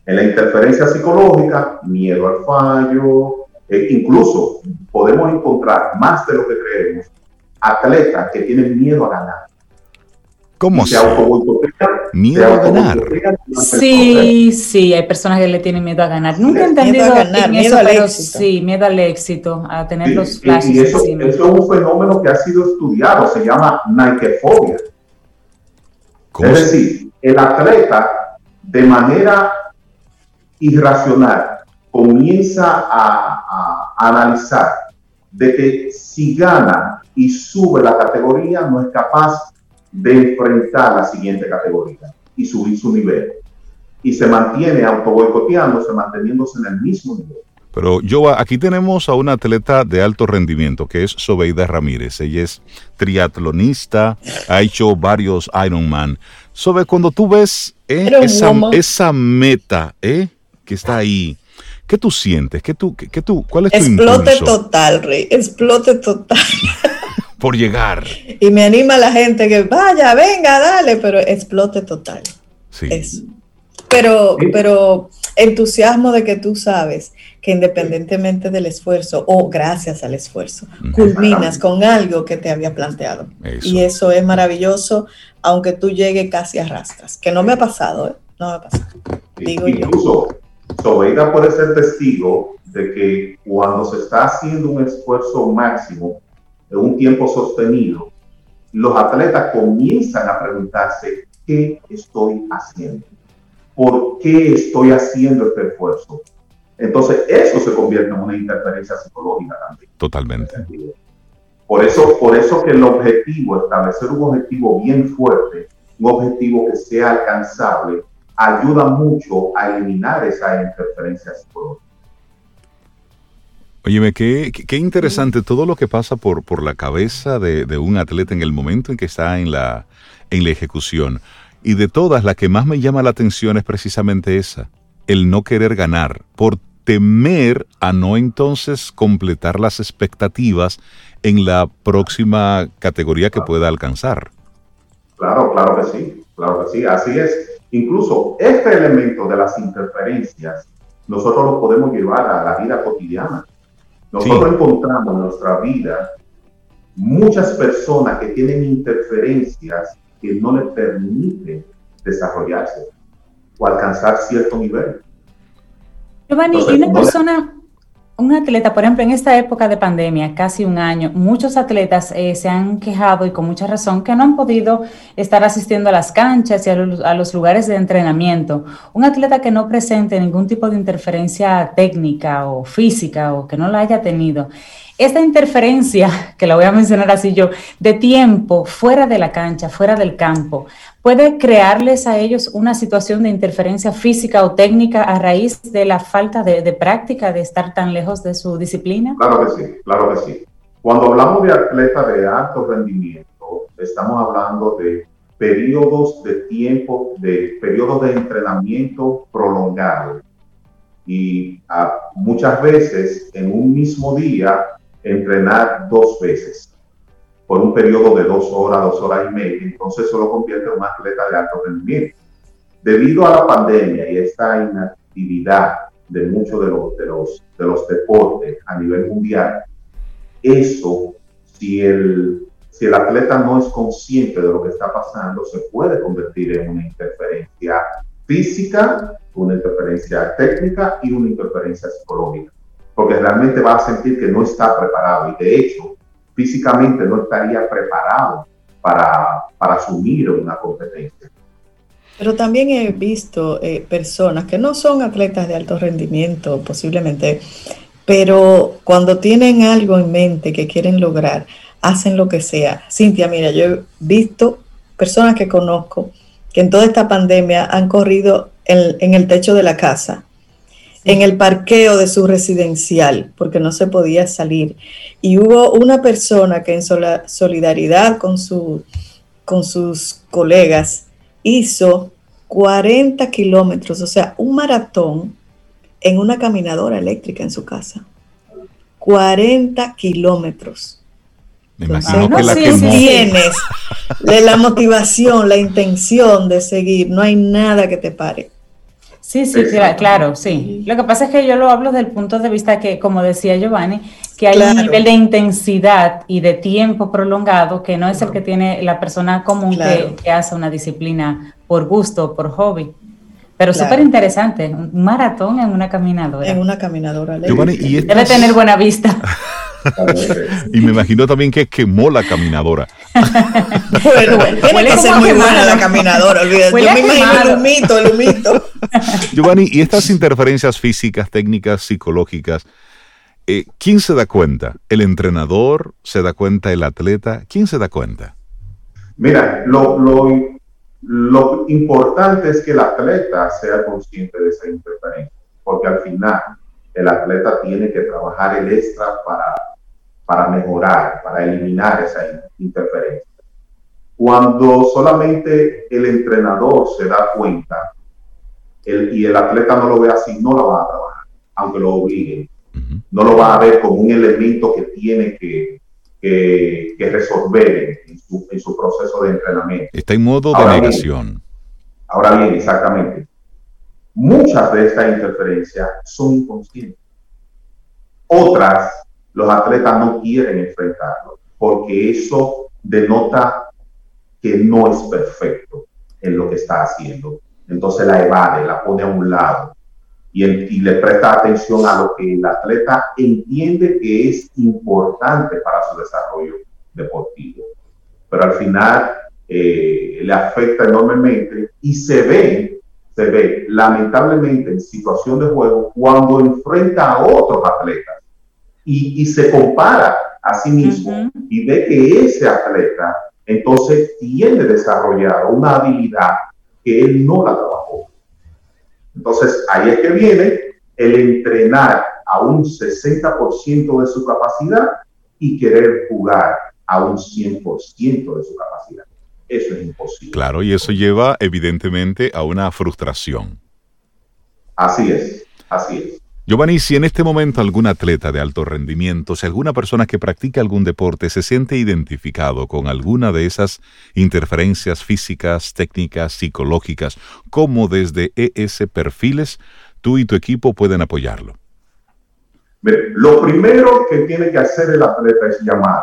En la interferencia psicológica, miedo al fallo, e incluso podemos encontrar más de lo que creemos, atletas que tienen miedo a ganar. ¿Cómo se Miedo a ganar. Sí, sí, hay personas que le tienen miedo a ganar. Nunca he entendido miedo ganar, miedo al éxito. sí, miedo al éxito, a tener los flashes. Y, eso, eso, es un fenómeno que ha sido estudiado, se llama Nikefobia. Es decir, el atleta de manera irracional comienza a, analizar de que si gana y sube la categoría no es capaz de enfrentar la siguiente categoría y subir su nivel. Y se mantiene autoboicoteándose, manteniéndose en el mismo nivel. Pero yo aquí tenemos a una atleta de alto rendimiento que es Sobeida Ramírez. Ella es triatlonista, ha hecho varios Ironman. Sobe, cuando tú ves eh, esa, meta eh, que está ahí, ¿qué tú sientes? ¿Qué tú, qué, tú, ¿Cuál es tu Explote total, Rey. Explote total. Por llegar. Y me anima la gente que vaya, venga, dale, pero explote total. Sí. Pero, pero entusiasmo de que tú sabes que independientemente del esfuerzo o gracias al esfuerzo, culminas con algo que te había planteado. Y eso es maravilloso, aunque tú llegues casi a rastras, que no me ha pasado, ¿eh? no me ha pasado. Digo Incluso, Sobeida puede ser testigo de que cuando se está haciendo un esfuerzo máximo en un tiempo sostenido, los atletas comienzan a preguntarse, ¿qué estoy haciendo? ¿Por qué estoy haciendo este esfuerzo? Entonces, eso se convierte en una interferencia psicológica también. Totalmente. Por eso, por eso que el objetivo, establecer un objetivo bien fuerte, un objetivo que sea alcanzable, ayuda mucho a eliminar esa interferencia psicológica. Óyeme, qué, qué, interesante todo lo que pasa por, por la cabeza de, de, un atleta en el momento en que está en la, en la ejecución. Y de todas, la que más me llama la atención es precisamente esa, el no querer ganar, por temer a no entonces completar las expectativas en la próxima categoría que pueda alcanzar. Claro, claro que sí, claro que sí, así es. Incluso este elemento de las interferencias, nosotros lo podemos llevar a la vida cotidiana. Nosotros encontramos en nuestra vida muchas personas que tienen interferencias que no les permiten desarrollarse o alcanzar cierto nivel. Giovanni, y una persona, un atleta, por ejemplo, en esta época de pandemia, casi un año, muchos atletas eh, se han quejado y con mucha razón que no han podido estar asistiendo a las canchas y a los, a los, lugares de entrenamiento. Un atleta que no presente ningún tipo de interferencia técnica o física o que no la haya tenido. Esta interferencia, que la voy a mencionar así yo, de tiempo fuera de la cancha, fuera del campo, puede crearles a ellos una situación de interferencia física o técnica a raíz de la falta de, práctica, de estar tan lejos de su disciplina? Claro que sí, claro que sí. Cuando hablamos de atleta de alto rendimiento, estamos hablando de periodos de tiempo, de periodos de entrenamiento prolongado. Y ah, muchas veces en un mismo día entrenar dos veces por un periodo de dos horas, dos horas y media, entonces eso lo convierte en un atleta de alto rendimiento. Debido a la pandemia y esta inactividad de muchos de los, de los, de los deportes a nivel mundial, eso, si el, si el atleta no es consciente de lo que está pasando, se puede convertir en una interferencia física, una interferencia técnica y una interferencia psicológica porque realmente va a sentir que no está preparado y de hecho físicamente no estaría preparado para, para asumir una competencia. Pero también he visto eh, personas que no son atletas de alto rendimiento posiblemente, pero cuando tienen algo en mente que quieren lograr, hacen lo que sea. Cintia, mira, yo he visto personas que conozco que en toda esta pandemia han corrido en, el techo de la casa, en el parqueo de su residencial, porque no se podía salir. Y hubo una persona que en solidaridad con, su, con sus colegas hizo 40 kilómetros, o sea, un maratón en una caminadora eléctrica en su casa. 40 kilómetros. Me imagino que la tienes de la motivación, la intención de seguir, no hay nada que te pare. Sí, sí, claro, sí. Lo que pasa es que yo lo hablo desde el punto de vista que, como decía Giovanni, que hay un nivel de intensidad y de tiempo prolongado que no es el que tiene la persona común que, hace una disciplina por gusto, por hobby. Pero súper interesante, un maratón en una caminadora. En una caminadora. Giovanni, ¿y Debe tener buena vista. y me imagino también que quemó la caminadora. bueno, tiene que ser muy buena la caminadora, olvídate. Yo me imagino el humito, el humito. Giovanni, y estas interferencias físicas, técnicas, psicológicas, eh, ¿quién se da cuenta? ¿El entrenador? ¿Se da cuenta el atleta? ¿Quién se da cuenta? Mira, lo, lo, lo importante es que el atleta sea consciente de esa interferencia, porque al final el atleta tiene que trabajar el extra para para mejorar, para eliminar esa interferencia. Cuando solamente el entrenador se da cuenta y el atleta no lo ve así, no lo va a trabajar, aunque lo obliguen. No lo va a ver como un elemento que tiene que, que, resolver en su, en su, proceso de entrenamiento. Está en modo de negación. ahora bien, exactamente. Muchas de estas interferencias son inconscientes. Otras los atletas no quieren enfrentarlo, porque eso denota que no es perfecto en lo que está haciendo. Entonces la evade, la pone a un lado y, le presta atención a lo que el atleta entiende que es importante para su desarrollo deportivo. Pero al final eh, le afecta enormemente y se ve, se ve lamentablemente en situación de juego cuando enfrenta a otros atletas y, se compara a sí mismo y ve que ese atleta entonces tiene desarrollado una habilidad que él no la trabajó. Entonces ahí es que viene el entrenar a un 60% de su capacidad y querer jugar a un 100% de su capacidad. Eso es imposible. Claro, y eso lleva evidentemente a una frustración. Así es, así es. Giovanni, si en este momento algún atleta de alto rendimiento, si alguna persona que practica algún deporte se siente identificado con alguna de esas interferencias físicas, técnicas, psicológicas, ¿cómo desde ES Perfiles tú y tu equipo pueden apoyarlo? Lo primero que tiene que hacer el atleta es llamar,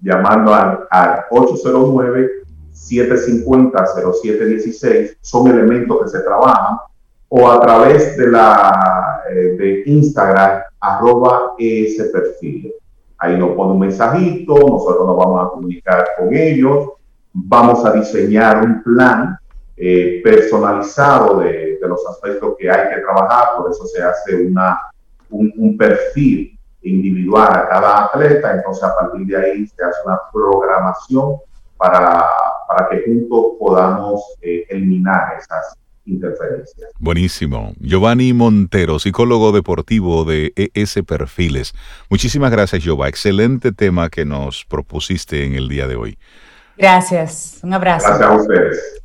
llamando al, al 809-750-0716. Son elementos que se trabajan o a través de la eh, de Instagram arroba ese perfil. Ahí nos pone un mensajito, nosotros nos vamos a comunicar con ellos, vamos a diseñar un plan eh, personalizado de, de, los aspectos que hay que trabajar, por eso se hace una, un, perfil individual a cada atleta, entonces a partir de ahí se hace una programación para, para que juntos podamos eh, eliminar esas interferencias. Buenísimo. Giovanni Montero, psicólogo deportivo de ES Perfiles. Muchísimas gracias, Giova. Excelente tema que nos propusiste en el día de hoy. Gracias. Un abrazo. Gracias a ustedes.